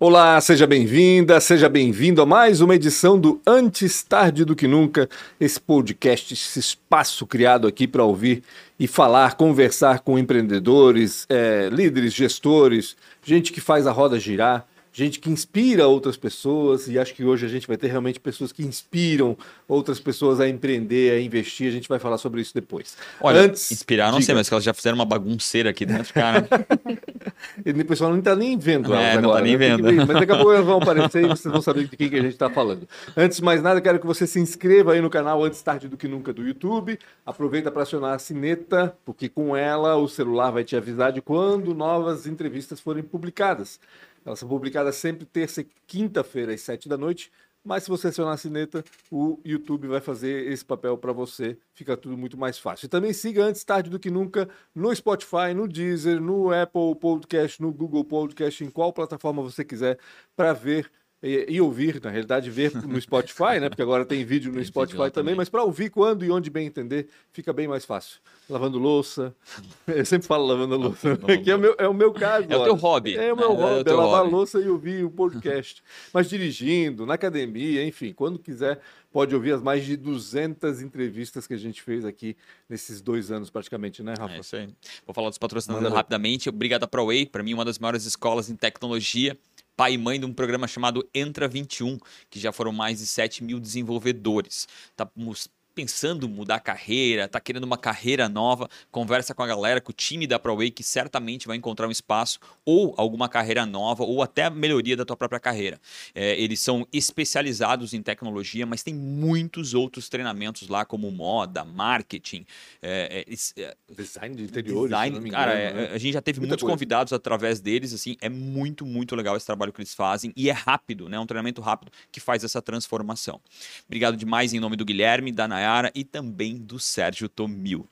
Olá, seja bem-vinda, seja bem-vindo a mais uma edição do Antes Tarde do Que Nunca, esse podcast, esse espaço criado aqui para ouvir e falar, conversar com empreendedores, é, líderes, gestores, gente que faz a roda girar gente que inspira outras pessoas, e acho que hoje a gente vai ter realmente pessoas que inspiram outras pessoas a empreender, a investir. A gente vai falar sobre isso depois. Olha, Antes, inspirar, não diga... sei, mas que elas já fizeram uma bagunceira aqui dentro, cara. o pessoal não está nem vendo elas é, agora. Não está nem né? vendo. Mas daqui a pouco elas vão aparecer e vocês vão saber de quem que a gente está falando. Antes de mais nada, quero que você se inscreva aí no canal Antes Tarde do Que Nunca do YouTube. Aproveita para acionar a sineta, porque com ela o celular vai te avisar de quando novas entrevistas forem publicadas. Elas são publicadas sempre terça e quinta-feira, às sete da noite. Mas se você acionar a sineta, o YouTube vai fazer esse papel para você. Fica tudo muito mais fácil. E também siga antes tarde do que nunca no Spotify, no Deezer, no Apple Podcast, no Google Podcast, em qual plataforma você quiser, para ver e, e, ouvir, na realidade, ver no Spotify, né? Porque agora tem vídeo no tem Spotify vídeo também, também, mas para ouvir quando e onde bem entender, fica bem mais fácil. Lavando louça. Eu sempre falo lavando louça, que é o meu, é o meu caso. É o teu hobby. É o meu é, hobby, é, é lavar hobby. louça e ouvir o podcast. mas dirigindo, na academia, enfim, quando quiser, pode ouvir as mais de 200 entrevistas que a gente fez aqui nesses dois anos, praticamente, né, Rafa? É isso aí. Vou falar dos patrocinadores rapidamente. Obrigado a ProWay, para mim, uma das maiores escolas em tecnologia pai e mãe de um programa chamado Entra 21, que já foram mais de 7 mil desenvolvedores. Estamos pensando mudar carreira, está querendo uma carreira nova, conversa com a galera, com o time da ProWay, que certamente vai encontrar um espaço ou alguma carreira nova ou até a melhoria da tua própria carreira. É, eles são especializados em tecnologia, mas tem muitos outros treinamentos lá, como moda, marketing, é, é, é design de interiores. Design, cara, é, né? a gente já teve Muita muitos coisa. convidados através deles, assim, é muito, muito legal esse trabalho que eles fazem e é rápido, né? Um treinamento rápido que faz essa transformação. Obrigado demais em nome do Guilherme, da Nayara Nayara e também do Sérgio Tomil.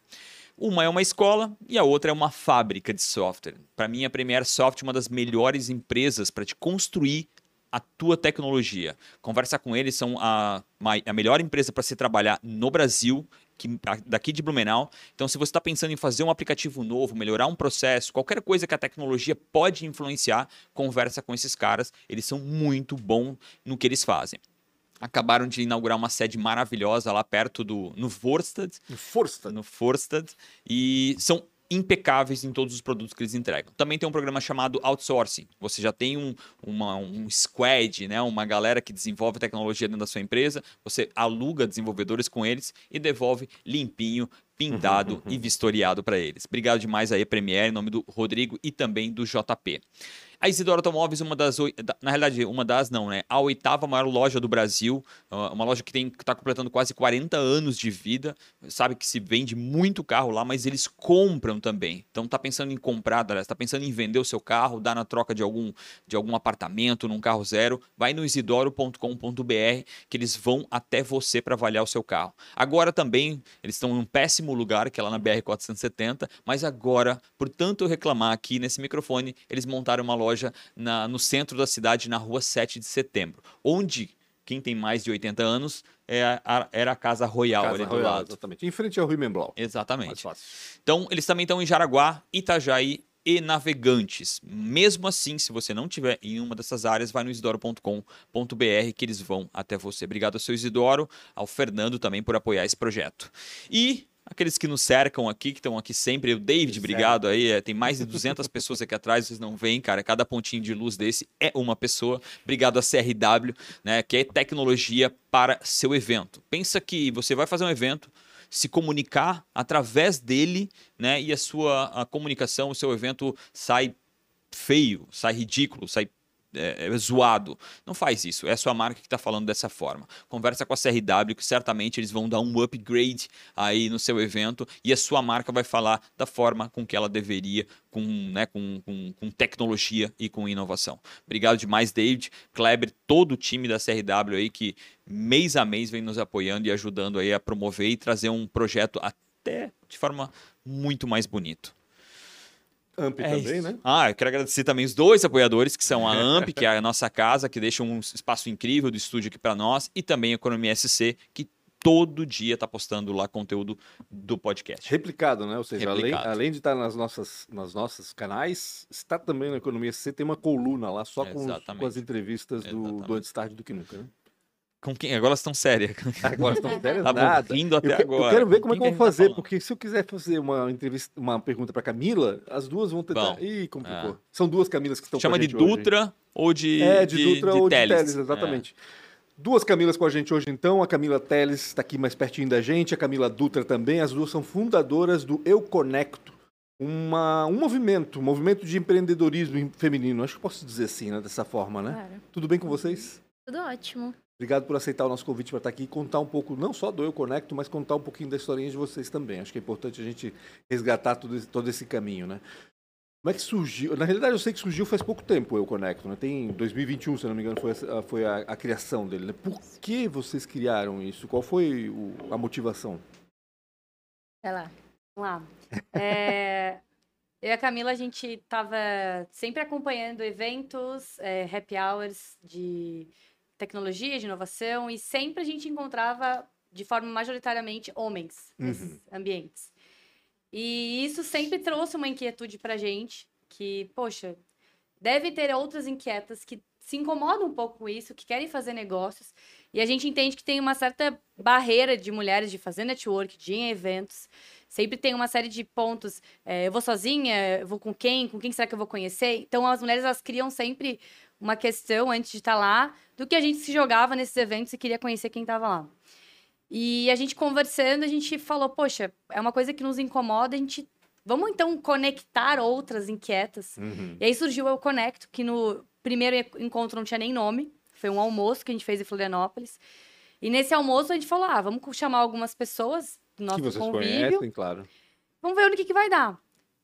Uma é uma escola e a outra é uma fábrica de software. Para mim, a Premier Soft é uma das melhores empresas para te construir a tua tecnologia. Conversa com eles, são a, a melhor empresa para se trabalhar no Brasil, que, daqui de Blumenau. Então, se você está pensando em fazer um aplicativo novo, melhorar um processo, qualquer coisa que a tecnologia pode influenciar, conversa com esses caras. Eles são muito bons no que eles fazem acabaram de inaugurar uma sede maravilhosa lá perto do no Forstad. No Forstad. No Forstad. E são impecáveis em todos os produtos que eles entregam. Também tem um programa chamado Outsourcing. Você já tem um, uma, um squad, né? uma galera que desenvolve tecnologia dentro da sua empresa, você aluga desenvolvedores com eles e devolve limpinho, pintado e vistoriado para eles. Obrigado demais aí, Premier, em nome do Rodrigo e também do JP. A Isidoro Automóveis, uma das. Na realidade, uma das não, né? A oitava maior loja do Brasil. Uma loja que está completando quase 40 anos de vida. Sabe que se vende muito carro lá, mas eles compram também. Então tá pensando em comprar, está pensando em vender o seu carro, dar na troca de algum, de algum apartamento, num carro zero. Vai no isidoro.com.br que eles vão até você para avaliar o seu carro. Agora também, eles estão em um péssimo lugar, que é lá na BR-470, mas agora, por tanto eu reclamar aqui nesse microfone, eles montaram uma loja loja na, no centro da cidade, na rua 7 de setembro, onde quem tem mais de 80 anos é a, era a Casa Royal casa ali do Royal, lado. Exatamente, em frente ao Rui Memblau. Exatamente. Então, eles também estão em Jaraguá, Itajaí e Navegantes. Mesmo assim, se você não tiver em uma dessas áreas, vai no isidoro.com.br que eles vão até você. Obrigado ao seu Isidoro, ao Fernando também por apoiar esse projeto. E aqueles que nos cercam aqui, que estão aqui sempre. O David, obrigado aí. É, tem mais de 200 pessoas aqui atrás, vocês não veem, cara. Cada pontinho de luz desse é uma pessoa. Obrigado a CRW, né, que é tecnologia para seu evento. Pensa que você vai fazer um evento, se comunicar através dele, né, e a sua a comunicação, o seu evento sai feio, sai ridículo, sai é, é, zoado. Não faz isso. É a sua marca que está falando dessa forma. Conversa com a CRW que certamente eles vão dar um upgrade aí no seu evento e a sua marca vai falar da forma com que ela deveria, com, né, com, com, com tecnologia e com inovação. Obrigado demais, David, Kleber, todo o time da CRW aí que mês a mês vem nos apoiando e ajudando aí a promover e trazer um projeto até de forma muito mais bonito. AMP é também, isso. né? Ah, eu quero agradecer também os dois apoiadores, que são a AMP, que é a nossa casa, que deixa um espaço incrível do estúdio aqui para nós, e também a Economia SC, que todo dia tá postando lá conteúdo do podcast. Replicado, né? Ou seja, além, Replicado. além de estar nas nossas, nas nossas canais, está também na Economia C, tem uma coluna lá só com, os- com as entrevistas do, do Antes Tarde do que Nunca, né? Com quem? Agora elas estão sérias. Agora estão sérias Tava nada. rindo Eu, até que- agora. eu quero ver como é que gente tá fazer, falando? porque se eu quiser fazer uma entrevista, uma pergunta para Camila, as duas vão tentar. Bom, Ih, complicou. é. São duas Camilas que estão Chama com a de gente hoje. Dutra ou de. É, de, Dutra ou de Teles. Teles, exatamente. Duas Camilas com a gente hoje, então. A Camila Teles está aqui mais pertinho da gente, a Camila Dutra também. As duas são fundadoras do Eu Conecto, uma, um movimento, um movimento de empreendedorismo feminino. Acho que posso dizer assim, né, dessa forma, né? Claro. Tudo bem com vocês? Tudo ótimo. Obrigado por aceitar o nosso convite para estar aqui e contar um pouco, não só do Eu Conecto, mas contar um pouquinho da historinha de vocês também. Acho que é importante a gente resgatar esse, todo esse caminho, né? Como é que surgiu? Na realidade, eu sei que surgiu faz pouco tempo o Eu Conecto, né? Tem 2021, se não me engano, foi, a, foi a, a criação dele, né? Por que vocês criaram isso? Qual foi o- a motivação? Vai lá. Lá. É, eu e a Camila, a gente estava sempre acompanhando eventos, é, happy hours de tecnologia, de inovação, e sempre a gente encontrava, de forma majoritariamente, homens nesses ambientes. E isso sempre trouxe uma inquietude pra gente, que, poxa, deve ter outras inquietas que se incomodam um pouco com isso, que querem fazer negócios, e a gente entende que tem uma certa barreira de mulheres de fazer network, de ir em eventos, sempre tem uma série de pontos. é, eu vou sozinha, eu vou com quem, com quem será que eu vou conhecer? Então as mulheres elas criam sempre uma questão antes de estar lá do que a gente se jogava nesses eventos e queria conhecer quem estava lá. E a gente conversando, a gente falou, poxa, é uma coisa que nos incomoda, a gente vamos então conectar outras inquietas. E aí surgiu o Conecto, que no primeiro encontro não tinha nem nome, foi um almoço que a gente fez em Florianópolis. E nesse almoço a gente falou, ah, vamos chamar algumas pessoas do nosso que vocês convívio. conhecem, claro. Vamos ver no que, que vai dar.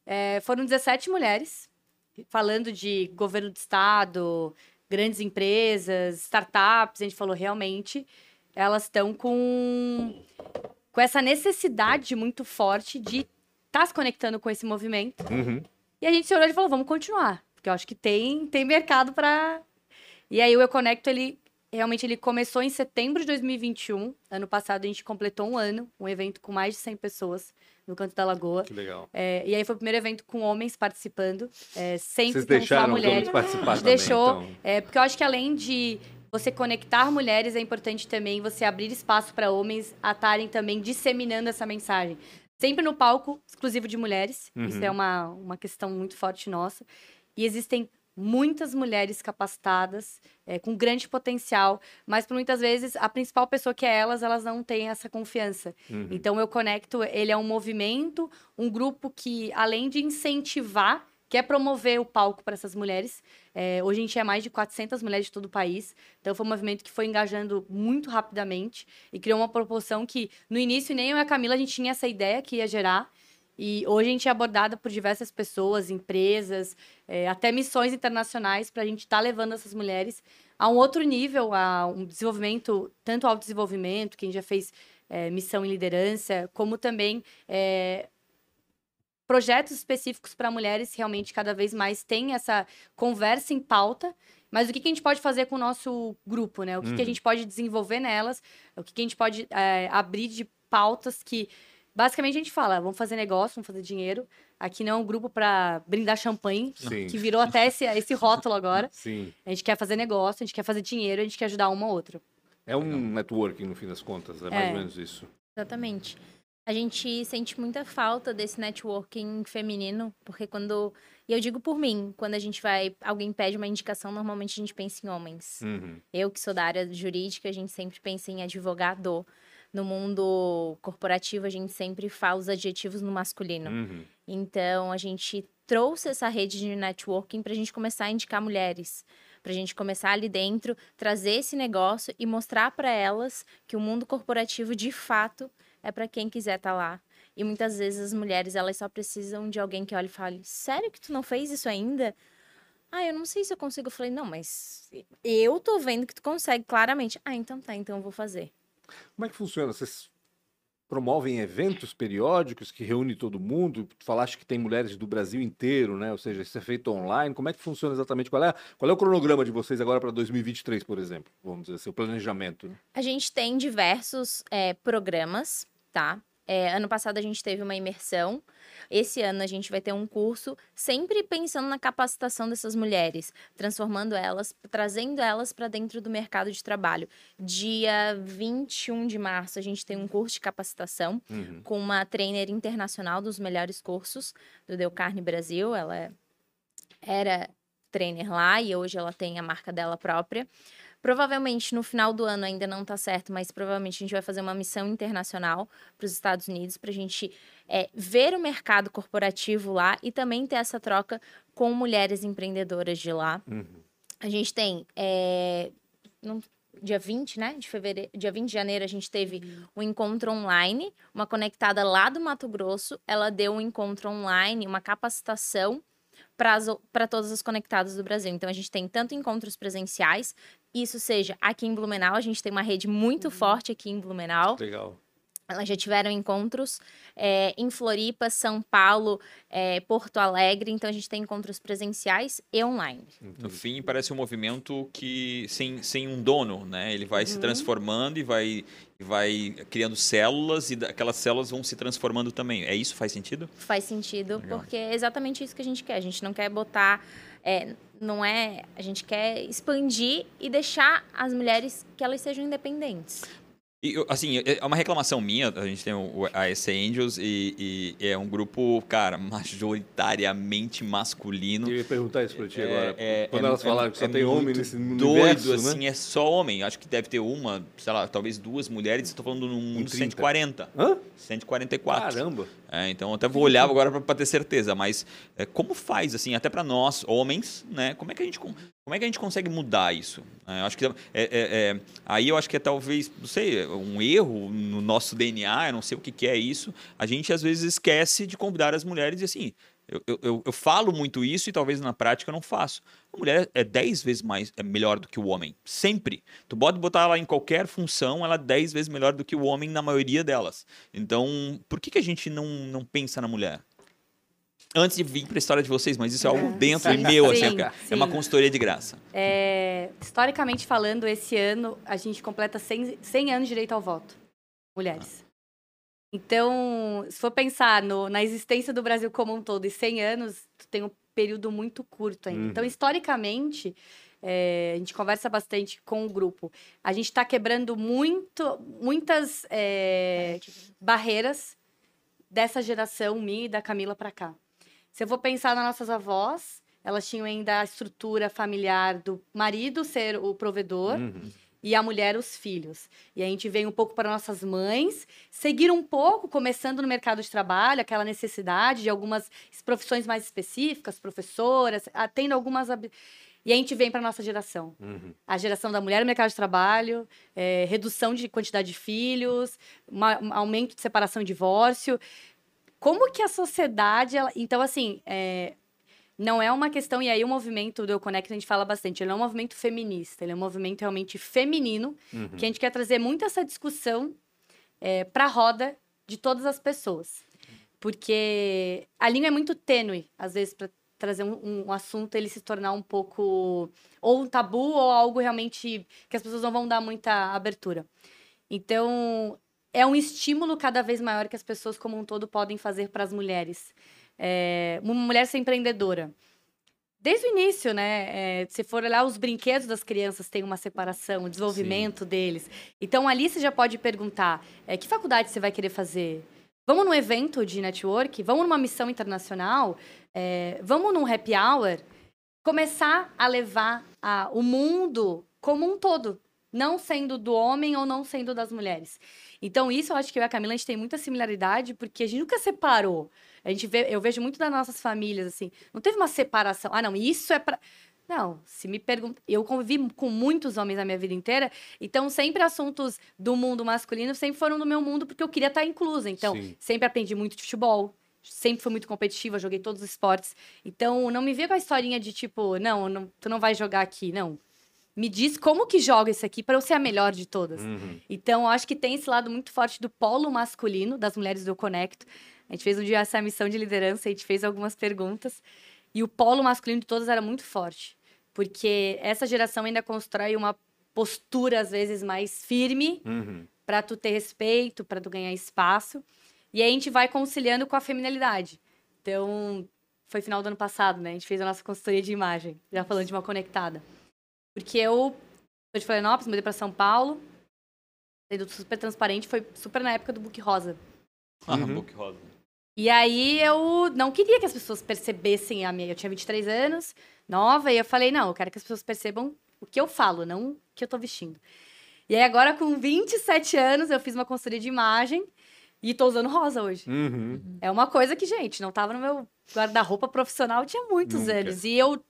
É, foram 17 mulheres, falando de governo de estado, grandes empresas, startups. A gente falou, realmente, elas estão com, com essa necessidade muito forte de estar se conectando com esse movimento. Uhum. E a gente se olhou e falou, vamos continuar. Porque eu acho que tem, tem mercado para... E aí o Eu Conecto, ele realmente ele começou em setembro de 2021. Ano passado a gente completou um ano, um evento com mais de 100 pessoas no Canto da Lagoa. Que legal. É, e aí foi o primeiro evento com homens participando, é, sempre Vocês só deixaram os mulheres. homens participar A gente também, deixou, então. é, porque eu acho que além de você conectar mulheres, é importante também você abrir espaço para homens a estarem também disseminando essa mensagem. Sempre no palco exclusivo de mulheres, isso Uhum. é uma, uma questão muito forte nossa. E existem muitas mulheres capacitadas, é, com grande potencial, mas por muitas vezes a principal pessoa que é elas, elas não têm essa confiança. Uhum. Então eu conecto, ele é um movimento, um grupo que além de incentivar, quer promover o palco para essas mulheres. É, hoje a gente é mais de 400 mulheres de todo o país, então foi um movimento que foi engajando muito rapidamente e criou uma proporção que no início nem eu e a Camila a gente tinha essa ideia que ia gerar. E hoje a gente é abordada por diversas pessoas, empresas, é, até missões internacionais para a gente estar levando essas mulheres a um outro nível, a um desenvolvimento, tanto autodesenvolvimento, que a gente já fez é, missão em liderança, como também é, projetos específicos para mulheres realmente cada vez mais tem essa conversa em pauta. Mas o que, que a gente pode fazer com o nosso grupo, né? O que, que a Uhum. gente pode desenvolver nelas? O que, que a gente pode é, abrir de pautas que Basicamente a gente fala, vamos fazer negócio, vamos fazer dinheiro. Aqui não é um grupo para brindar champanhe, Sim. que virou até esse, esse rótulo agora. Sim. A gente quer fazer negócio, a gente quer fazer dinheiro, a gente quer ajudar uma ou outra. É um networking, no fim das contas, é mais É. ou menos isso. Exatamente. A gente sente muita falta desse networking feminino, porque quando. E eu digo por mim, quando a gente vai. Alguém pede uma indicação, normalmente a gente pensa em homens. Uhum. Eu, que sou da área jurídica, a gente sempre pensa em advogado. No mundo corporativo, a gente sempre fala os adjetivos no masculino. Uhum. Então, a gente trouxe essa rede de networking para a gente começar a indicar mulheres. Para a gente começar ali dentro, trazer esse negócio e mostrar para elas que o mundo corporativo, de fato, é para quem quiser estar lá. E muitas vezes as mulheres, elas só precisam de alguém que olhe e fale: Sério que tu não fez isso ainda? Ah, eu não sei se eu consigo. Eu falei: Não, mas eu tô vendo que tu consegue claramente. Ah, então tá, então eu vou fazer. Como é que funciona? Vocês promovem eventos periódicos que reúnem todo mundo? Tu falaste que tem mulheres do Brasil inteiro, né? Ou seja, isso é feito online. Como é que funciona exatamente? Qual é, qual é o cronograma de vocês agora para 2023, por exemplo? Vamos dizer assim, o planejamento. Né? A gente tem diversos é, programas, tá? É, ano passado a gente teve uma imersão. Esse ano a gente vai ter um curso, sempre pensando na capacitação dessas mulheres, transformando elas, trazendo elas para dentro do mercado de trabalho. Dia 21 de março a gente tem um curso de capacitação Uhum. com uma trainer internacional dos melhores cursos do Deu Carne Brasil. Ela era trainer lá e hoje ela tem a marca dela própria. Provavelmente no final do ano ainda não está certo, mas provavelmente a gente vai fazer uma missão internacional para os Estados Unidos para a gente é, ver o mercado corporativo lá e também ter essa troca com mulheres empreendedoras de lá. Uhum. A gente tem é, no dia 20, né? De fevereiro, dia 20 de janeiro, a gente teve um encontro online, uma conectada lá do Mato Grosso. Ela deu um encontro online, uma capacitação para todas as conectadas do Brasil. Então, a gente tem tanto encontros presenciais, isso seja aqui em Blumenau, a gente tem uma rede muito forte aqui em Blumenau. Legal. Elas já tiveram encontros é, em Floripa, São Paulo, é, Porto Alegre. Então, a gente tem encontros presenciais e online. No fim, parece um movimento que sem, sem um dono, né? Ele vai se transformando e vai, vai criando células e aquelas células vão se transformando também. É isso? Faz sentido? Faz sentido, Legal. porque é exatamente isso que a gente quer. A gente não quer botar. é, não é. A gente quer expandir e deixar as mulheres que elas sejam independentes. E, assim, é é uma reclamação minha, a gente tem o, a SC Angels e, e é um grupo, cara, majoritariamente masculino. Eu ia perguntar isso pra ti É, agora. é- Quando é- elas é- falaram que só é tem homem nesse doido, universo, assim, né? é só homem. Acho que deve ter uma, sei lá, talvez duas mulheres. Estou falando num mundo 30. 140. Hã? 144. Caramba. É, então eu até vou olhar agora para ter certeza, mas é, como faz assim, até para nós homens, né? Como é que a gente como é que a gente consegue mudar isso? É, eu acho que é, é- é- aí eu acho que é talvez não sei um erro no nosso DNA, eu não sei o que, que é isso. A gente às vezes esquece de convidar as mulheres e assim. Eu, eu, eu- falo muito isso e talvez na prática eu não faço. A mulher é 10 vezes mais é melhor do que o homem. Sempre. Tu pode botar ela em qualquer função, ela é 10 vezes melhor do que o homem na maioria delas. Então, por que, que a gente não, não pensa na mulher? Antes de vir para a história de vocês, mas isso é algo dentro e meu, assim, sim, é uma consultoria de graça. É, historicamente falando, esse ano a gente completa 100, 100 anos de direito ao voto. Mulheres. Então, se for pensar no- na existência do Brasil como um todo e 100 anos, tu tem um período muito curto ainda. Uhum. Então, historicamente, é, a gente conversa bastante com o grupo. A gente está quebrando muito, muitas é, barreiras dessa geração minha e da Camila para cá. Se eu vou pensar nas nossas avós, elas tinham ainda a estrutura familiar do marido ser o provedor Uhum. e a mulher os filhos. E a gente vem um pouco para nossas mães, seguir um pouco, começando no mercado de trabalho, aquela necessidade de algumas profissões mais específicas, professoras, tendo algumas. E a gente vem para nossa geração. Uhum. A geração da mulher no mercado de trabalho, é, redução de quantidade de filhos, uma- um aumento de separação e divórcio. Como que a sociedade. ela- Então, assim, é, não é uma questão. E aí, o movimento do Eu Connect, a gente fala bastante. Ele é um movimento feminista, ele é um movimento realmente feminino, Uhum. que a gente quer trazer muito essa discussão para a roda de todas as pessoas. Porque a linha é muito tênue, às vezes, para trazer um, um assunto ele se tornar um pouco ou um tabu ou algo realmente que as pessoas não vão dar muita abertura. Então, é um estímulo cada vez maior que as pessoas como um todo podem fazer para as mulheres. É, uma mulher ser empreendedora. Desde o início, né? é, se for olhar os brinquedos das crianças, tem uma separação, o desenvolvimento deles. Então, ali você já pode perguntar: é, que faculdade você vai querer fazer? Vamos num evento de network? Vamos numa missão internacional? É, vamos num happy hour? Começar a levar a- o mundo como um todo, não sendo do homem ou não sendo das mulheres. Então, isso eu acho que eu e a Camila, a gente tem muita similaridade, porque a gente nunca separou. A gente vê, eu vejo muito das nossas famílias, assim, não teve uma separação. Ah, não, isso é pra. Não, se me pergunta. Eu convivi com muitos homens na minha vida inteira, então sempre assuntos do mundo masculino sempre foram do meu mundo, porque eu queria estar inclusa. Então, Sim. sempre aprendi muito de futebol, sempre fui muito competitiva, joguei todos os esportes. Então, não me vê com a historinha de tipo, não, não tu não vai jogar aqui, não. Me diz como que joga isso aqui para eu ser a melhor de todas. Uhum. Então, eu acho que tem esse lado muito forte do polo masculino das mulheres do Conecto. A gente fez um dia essa missão de liderança, a gente fez algumas perguntas. E o polo masculino de todas era muito forte. Porque essa geração ainda constrói uma postura, às vezes, mais firme Uhum. para tu ter respeito, para tu ganhar espaço. E aí a gente vai conciliando com a feminilidade. Então, foi final do ano passado, né? A gente fez a nossa consultoria de imagem, já falando de uma conectada. Porque eu sou de Florianópolis, mudei para São Paulo. Sendo super transparente, foi super na época do Book Rosa. Ah, Uhum. book rosa. E aí eu não queria que as pessoas percebessem a minha. Eu tinha 23 anos, nova, e eu falei, não, eu quero que as pessoas percebam o que eu falo, não o que eu tô vestindo. E aí agora, com 27 anos, eu fiz uma consultoria de imagem e tô usando rosa hoje. Uhum. É uma coisa que, gente, não tava no meu guarda-roupa profissional, tinha muitos Nunca. anos. E eu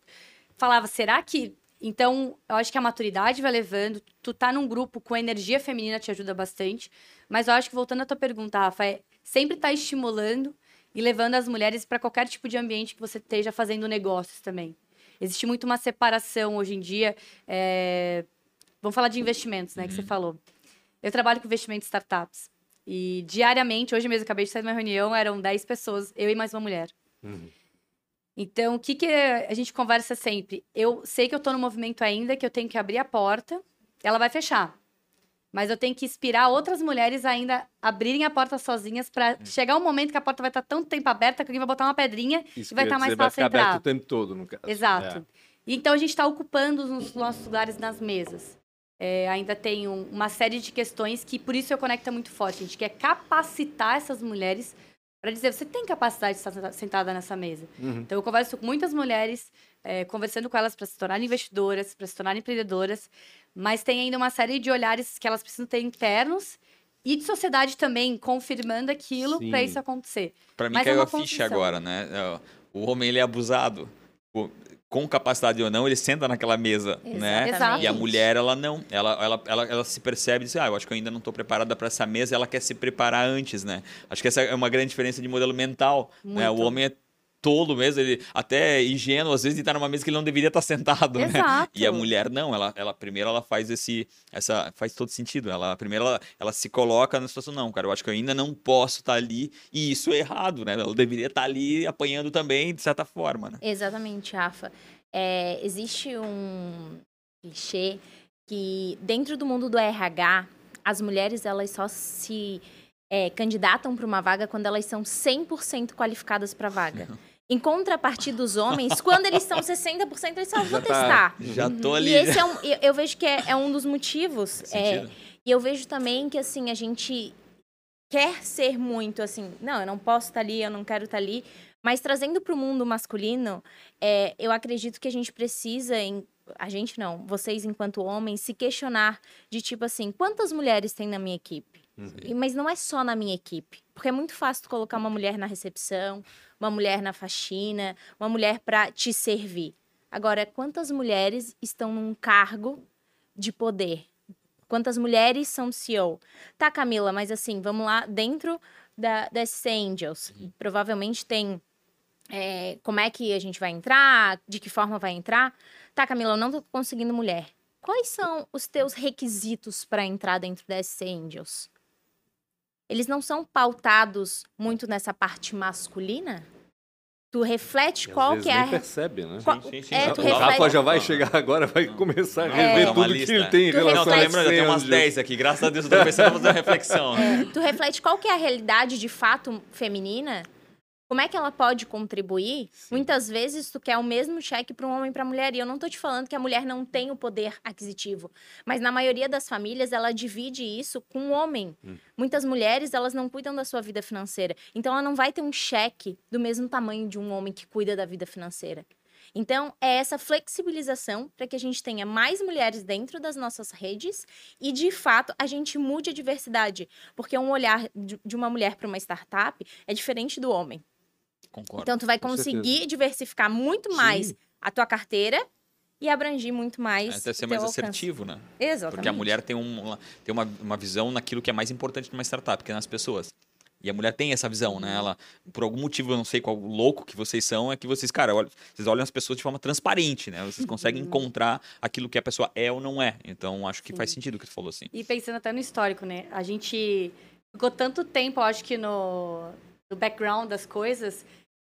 falava, será que. Então, eu acho que a maturidade vai levando. Tu tá num grupo com energia feminina te ajuda bastante. Mas eu acho que, voltando à tua pergunta, Rafa, é sempre tá estimulando e levando as mulheres para qualquer tipo de ambiente que você esteja fazendo negócios também. Existe muito uma separação hoje em dia. é, Vamos falar de investimentos, né, que você falou. Eu trabalho com investimento em startups. E diariamente, hoje mesmo, acabei de sair de uma reunião, eram 10 pessoas, eu e mais uma mulher. Uhum. Então, o que, que a gente conversa sempre? Eu sei que eu tô no movimento ainda, que eu tenho que abrir a porta, ela vai fechar. Mas eu tenho que inspirar outras mulheres ainda a abrirem a porta sozinhas para chegar um momento que a porta vai estar tanto tempo aberta que alguém vai botar uma pedrinha Isso e vai estar mais dizer, vai fácil ficar aberto o tempo todo, no caso. Exato. É. Então a gente está ocupando os nossos lugares nas mesas. É, ainda tem um- uma série de questões que por isso eu conecta muito forte. A gente quer capacitar essas mulheres para dizer você tem capacidade de estar senta- sentada nessa mesa. Uhum. Então eu converso com muitas mulheres, é, conversando com elas para se tornarem investidoras, para se tornarem empreendedoras, mas tem ainda uma série de olhares que elas precisam ter internos e de sociedade também confirmando aquilo para isso acontecer. Pra mim Mas é caiu uma a ficha agora, né? É, O homem, ele é abusado. Com capacidade ou não, ele senta naquela mesa, né? Exato. E a mulher, ela não. Ela, ela, ela, ela se percebe e diz, ah, eu acho que eu ainda não estou preparada para essa mesa. Ela quer se preparar antes, né? Acho que essa é uma grande diferença de modelo mental. Né? O Muito. homem é tolo mesmo, ele até ingênuo, às vezes, de estar numa mesa que ele não deveria estar sentado, né? Exato. E a mulher não, ela, ela primeiro ela faz esse, essa, faz todo sentido. Ela primeiro ela, ela se coloca na situação não, cara. Eu acho que eu ainda não posso estar ali e isso é errado, né? Ela deveria estar ali apanhando também de certa forma, né? Exatamente, Rafa. É, existe um clichê que dentro do mundo do RH, as mulheres elas só se é, candidatam para uma vaga quando elas são 100% qualificadas para a vaga. Em contrapartida dos homens, quando eles são 60%, eles só vou tá- testar. Já tô ali. E esse é um, eu- vejo que é, é um dos motivos. É, e eu vejo também que, assim, a gente quer ser muito, assim, não, eu não posso estar ali, eu não quero estar ali. Mas trazendo para o mundo masculino, é, eu acredito que a gente precisa, em, a gente não, vocês enquanto homens, se questionar de tipo assim, quantas mulheres tem na minha equipe? E- Mas não é só na minha equipe. Porque é muito fácil colocar uma mulher na recepção, uma mulher na faxina, uma mulher para te servir. Agora, quantas mulheres estão num cargo de poder? Quantas mulheres são CEO? Tá, Camila, mas assim, vamos lá, dentro da, da SC Angels, provavelmente tem é, como é que a gente vai entrar, de que forma vai entrar. Tá, Camila, eu não tô conseguindo mulher. Quais são os teus requisitos para entrar dentro da SC Angels? Eles não são pautados muito nessa parte masculina? Tu reflete E às qual vezes que é nem a... percebe, né? Qual- Sim, sim, sim. é, Não, tu O não, Rafa reflete- já vai chegar agora, vai começar a É. rever uma tudo que ele tem em Tu relação Não, tô reflete- lembrando, tem umas Angels. 10 aqui. Graças a Deus, eu tô pensando em fazer uma reflexão. É, tu reflete qual que é a realidade de fato feminina? Como é que ela pode contribuir? Sim. Muitas vezes tu quer o mesmo cheque para um homem e para mulher. E eu não tô te falando que a mulher não tem o poder aquisitivo, mas na maioria das famílias ela divide isso com o homem. Hum. Muitas mulheres, elas não cuidam da sua vida financeira. Então ela não vai ter um cheque do mesmo tamanho de um homem que cuida da vida financeira. Então, é essa flexibilização para que a gente tenha mais mulheres dentro das nossas redes e, de fato, a gente mude a diversidade. Porque um olhar de uma mulher para uma startup é diferente do homem. Concordo. Então, tu vai conseguir diversificar muito mais Sim. a tua carteira e abrangir muito mais. Até ser o mais alcance. assertivo, né? Exatamente. Porque a mulher tem, um, tem uma, uma visão naquilo que é mais importante numa startup, que é nas pessoas. E a mulher tem essa visão, né? Ela, por algum motivo, eu não sei qual louco que vocês são, é que vocês, cara, olha, vocês olham as pessoas de forma transparente, né? Vocês conseguem encontrar aquilo que a pessoa é ou não é. Então, acho que faz Sim. sentido o que tu falou, assim. E pensando até no histórico, né? A gente ficou tanto tempo, eu acho que no, no background das coisas,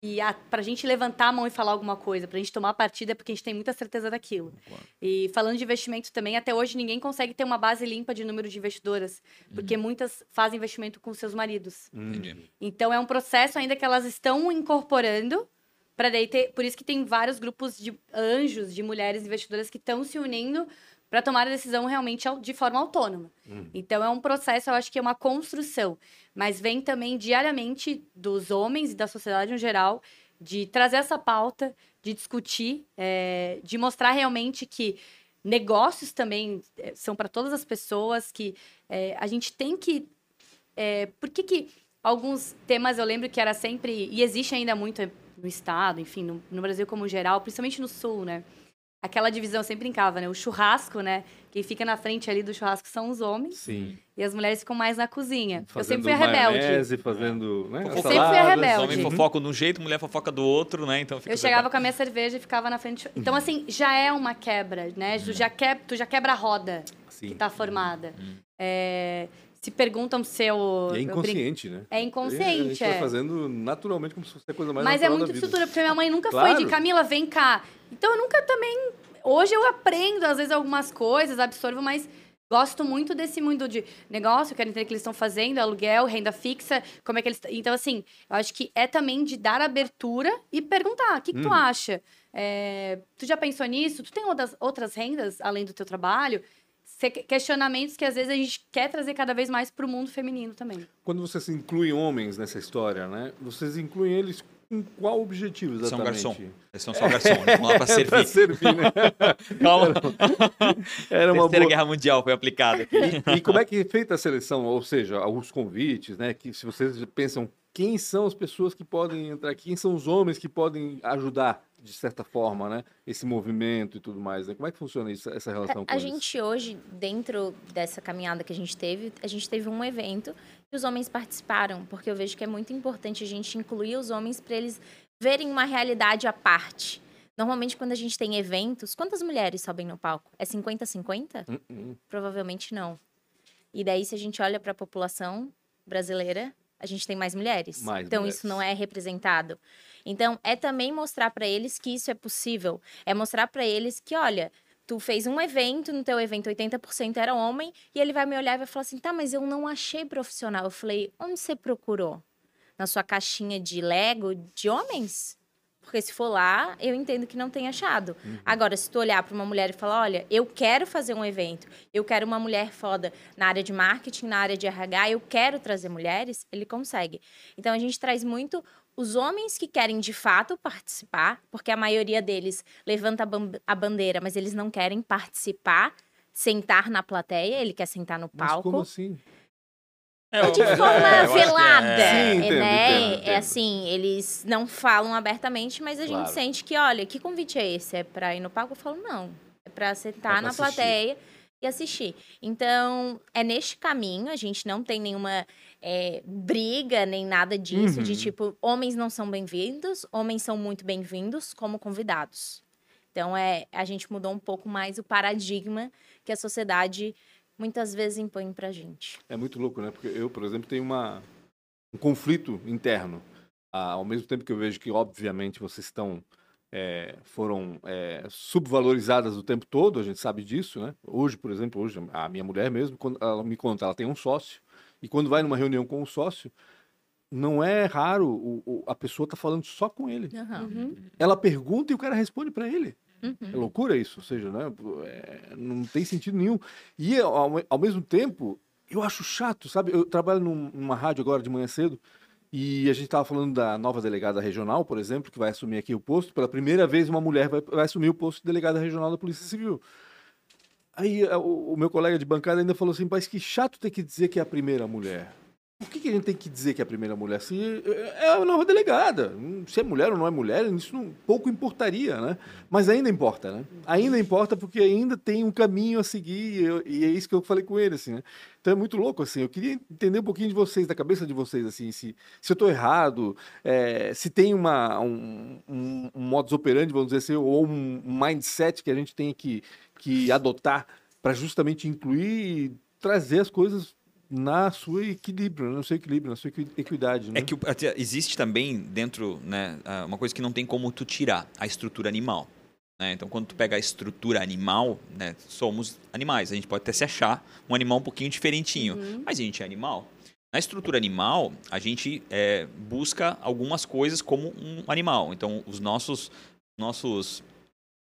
e a, pra gente levantar a mão e falar alguma coisa, pra gente tomar partida, é porque a gente tem muita certeza daquilo. Claro. E falando de investimento também, até hoje ninguém consegue ter uma base limpa de número de investidoras, porque muitas fazem investimento com seus maridos. Hum. Entendi. Então é um processo ainda que elas estão incorporando para daí ter, por isso que tem vários grupos de anjos, de mulheres investidoras que estão se unindo para tomar a decisão realmente de forma autônoma. Hum. Então é um processo, eu acho que é uma construção, mas vem também diariamente dos homens e da sociedade no geral de trazer essa pauta, de discutir, é, de mostrar realmente que negócios também é, são para todas as pessoas, que é, a gente tem que é, por que, que alguns temas eu lembro que era sempre, e existe ainda muito no estado, enfim, no, no Brasil como geral, principalmente no sul, né? Aquela divisão eu sempre brincava, né? O churrasco, né? Quem fica na frente ali do churrasco são os homens Sim. e as mulheres ficam mais na cozinha. eu Fazendo sempre fui a rebelde. maionese, fazendo, né, Eu sempre fui rebelde. Homem fofoca de um jeito, mulher fofoca do outro, né? Então fica Eu chegava com a minha cerveja e ficava na frente. Então, assim, já é uma quebra, né? Tu já, que... tu já quebra a roda Sim. que tá formada. É, Se perguntam se eu. E é eu brin- inconsciente, né? É A inconsciente, gente é. vai fazendo naturalmente como se fosse a coisa mais Mas é muito estrutura, porque minha mãe nunca foi Claro. de Camila, vem cá. Então eu nunca também. Hoje eu aprendo, às vezes, algumas coisas, absorvo, mas gosto muito desse mundo de negócio, quero entender o que eles estão fazendo, aluguel, renda fixa, como é que eles. Então, assim, eu acho que é também de dar abertura e perguntar: o que, que tu Uhum. acha? É, tu já pensou nisso? Tu tem outras, outras rendas além do teu trabalho? Questionamentos que às vezes a gente quer trazer cada vez mais para o mundo feminino também. Quando vocês incluem homens nessa história, né? Vocês incluem eles com qual objetivo São exatamente? garçom. Eles são só garçom, eles vão lá pra É pra servir. servir, né? Calma. Era uma Terceira boa. Guerra Mundial foi aplicada aqui. E, e como é que é feita a seleção? Ou seja, os convites, né? Que se vocês pensam quem são as pessoas que podem entrar aqui, quem são os homens que podem ajudar, de certa forma, né? Esse movimento e tudo mais. Né? Como é que funciona isso, essa relação com A eles? gente hoje, dentro dessa caminhada que a gente teve, a gente teve um evento e os homens participaram, porque eu vejo que é muito importante a gente incluir os homens para eles verem uma realidade à parte. Normalmente, quando a gente tem eventos, quantas mulheres sobem no palco? É 50-50? Hum, hum. Provavelmente não. E daí, se a gente olha para a população brasileira, a gente tem mais mulheres. Mais então, mulheres. isso não é representado. Então, é também mostrar para eles que isso é possível. É mostrar para eles que, olha, tu fez um evento, no teu evento 80% era homem, e ele vai me olhar e vai falar assim: tá, mas eu não achei profissional. Eu falei: onde você procurou? Na sua caixinha de Lego de homens? Porque se for lá, eu entendo que não tem achado. Agora, se tu olhar para uma mulher e falar, olha, eu quero fazer um evento, eu quero uma mulher foda na área de marketing, na área de RH, eu quero trazer mulheres, ele consegue. Então, a gente traz muito os homens que querem de fato participar, porque a maioria deles levanta a ban- a bandeira, mas eles não querem participar, sentar na plateia, ele quer sentar no Mas palco. como assim? É de forma que é- velada, Sim, entendo, né? entendo, entendo. É assim, eles não falam abertamente, mas a Claro. gente sente que, olha, que convite é esse? É pra ir no palco? Eu falo, não. É pra sentar pra na assistir. plateia e assistir. Então, é neste caminho, a gente não tem nenhuma é, briga, nem nada disso, de Uhum. tipo, homens não são bem-vindos, homens são muito bem-vindos como convidados. Então, é, a gente mudou um pouco mais o paradigma que a sociedade muitas vezes impõe pra gente. É muito louco, né? Porque eu, por exemplo, tenho uma, um conflito interno. Ah, ao mesmo tempo que eu vejo que, obviamente, vocês estão é, foram é, subvalorizadas o tempo todo, a gente sabe disso, né? Hoje, por exemplo, hoje a minha mulher mesmo, quando ela me conta, ela tem um sócio e quando vai numa reunião com o sócio, não é raro o, o- a pessoa tá falando só com ele. Uhum. Ela pergunta e o cara responde para ele. Uhum. É loucura isso, ou seja, né? é, não tem sentido nenhum. E ao, ao mesmo tempo, eu acho chato, sabe? Eu trabalho num- numa rádio agora de manhã cedo e a gente estava falando da nova delegada regional, por exemplo, que vai assumir aqui o posto. Pela primeira vez, uma mulher vai, vai assumir o posto de delegada regional da Polícia Civil. Aí a- o, o meu colega de bancada ainda falou assim, mas que chato ter que dizer que é a primeira mulher. Por que, que a gente tem que dizer que é a primeira mulher? Se é a nova delegada. Se é mulher ou não é mulher, isso não, pouco importaria, né? Mas ainda importa, né? Ainda importa porque ainda tem um caminho a seguir e, é isso que eu falei com ele, assim, né? Então é muito louco, assim. Eu queria entender um pouquinho de vocês, da cabeça de vocês, assim, se, se eu estou errado, é, se tem uma, um, um, um modus operandi, vamos dizer assim, ou um mindset que a gente tem que, que adotar para justamente incluir e trazer as coisas na sua equilíbrio, no seu equilíbrio, na sua equidade. Né? É que existe também dentro, né, uma coisa que não tem como tu tirar, a estrutura animal. Né? Então, quando tu pega a estrutura animal, né, somos animais. A gente pode até se achar um animal um pouquinho diferentinho, uhum. mas a gente é animal. Na estrutura animal, a gente é, busca algumas coisas como um animal. Então, os nossos, nossos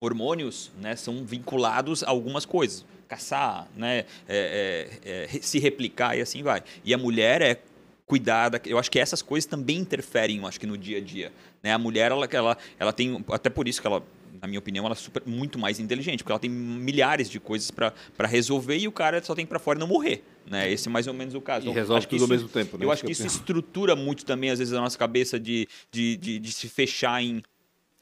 hormônios né, são vinculados a algumas coisas caçar, né, é, é, é, se replicar e assim vai. E a mulher é cuidada. Eu acho que essas coisas também interferem, eu acho que no dia a dia. Né? A mulher, ela, ela, ela tem, até por isso que ela na minha opinião, ela é super, muito mais inteligente, porque ela tem milhares de coisas para resolver e o cara só tem para fora e não morrer. Né? Esse é mais ou menos o caso. E então, resolve tudo isso, ao mesmo tempo. Né? Eu acho que, isso estrutura muito também, às vezes, a nossa cabeça de, de, de, de se fechar em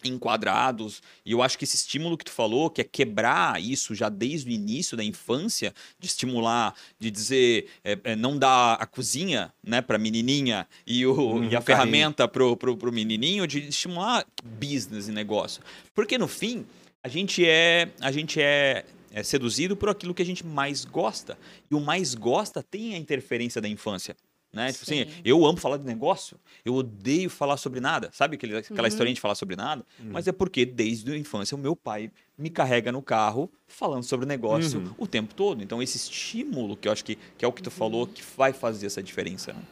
enquadrados. E eu acho que esse estímulo que tu falou, que é quebrar isso já desde o início da infância, de estimular, de dizer, é, é, não dar a cozinha né, para menininha e, o, hum, e a ferramenta pro, pro, pro menininho, de estimular business e negócio. Porque no fim, a gente é, a gente é, é seduzido por aquilo que a gente mais gosta. E o mais gosta tem a interferência da infância. Né? Tipo assim, eu amo falar de negócio, eu odeio falar sobre nada. Sabe aquele, aquela uhum. historinha de falar sobre nada? Uhum. Mas é porque desde a infância o meu pai me carrega no carro falando sobre negócio uhum. o tempo todo. Então esse estímulo que eu acho que, que é o que tu falou que vai fazer essa diferença. Né?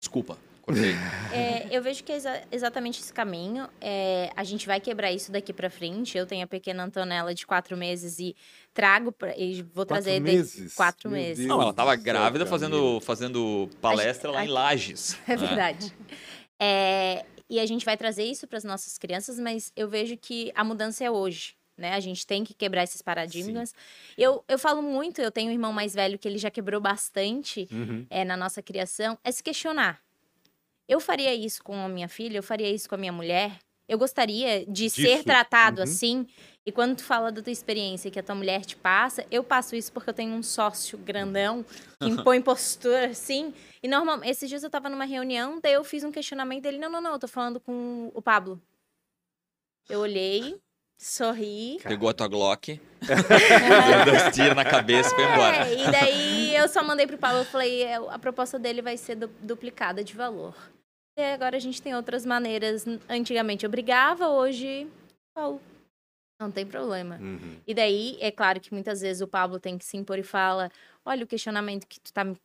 Desculpa. É, eu vejo que é exa exatamente esse caminho. É, a gente vai quebrar isso daqui para frente. Eu tenho a pequena Antonella de quatro meses e trago pra, e vou quatro trazer meses? quatro Meu meses. Deus Não, ela estava grávida fazendo, fazendo palestra a, lá a, em Lages. É verdade. É, e a gente vai trazer isso para as nossas crianças, mas eu vejo que a mudança é hoje. Né? A gente tem que quebrar esses paradigmas. Eu, eu falo muito, eu tenho um irmão mais velho que ele já quebrou bastante uhum. é, na nossa criação, é se questionar. Eu faria isso com a minha filha, eu faria isso com a minha mulher. Eu gostaria de Disso. ser tratado uhum. assim. E quando tu fala da tua experiência que a tua mulher te passa, eu passo isso porque eu tenho um sócio grandão que impõe postura assim. E normalmente, esses dias eu tava numa reunião, daí eu fiz um questionamento dele: não, não, não, eu tô falando com o Pablo. Eu olhei, sorri. Pegou a tua Glock, deu dois tiros na cabeça e foi embora. É, e daí eu só mandei pro Pablo, eu falei, é, a proposta dele vai ser duplicada de valor. E agora a gente tem outras maneiras. Antigamente eu brigava, hoje. Oh, não tem problema. Uhum. E daí, é claro que muitas vezes o Pablo tem que se impor e fala: olha, o questionamento que tu tá me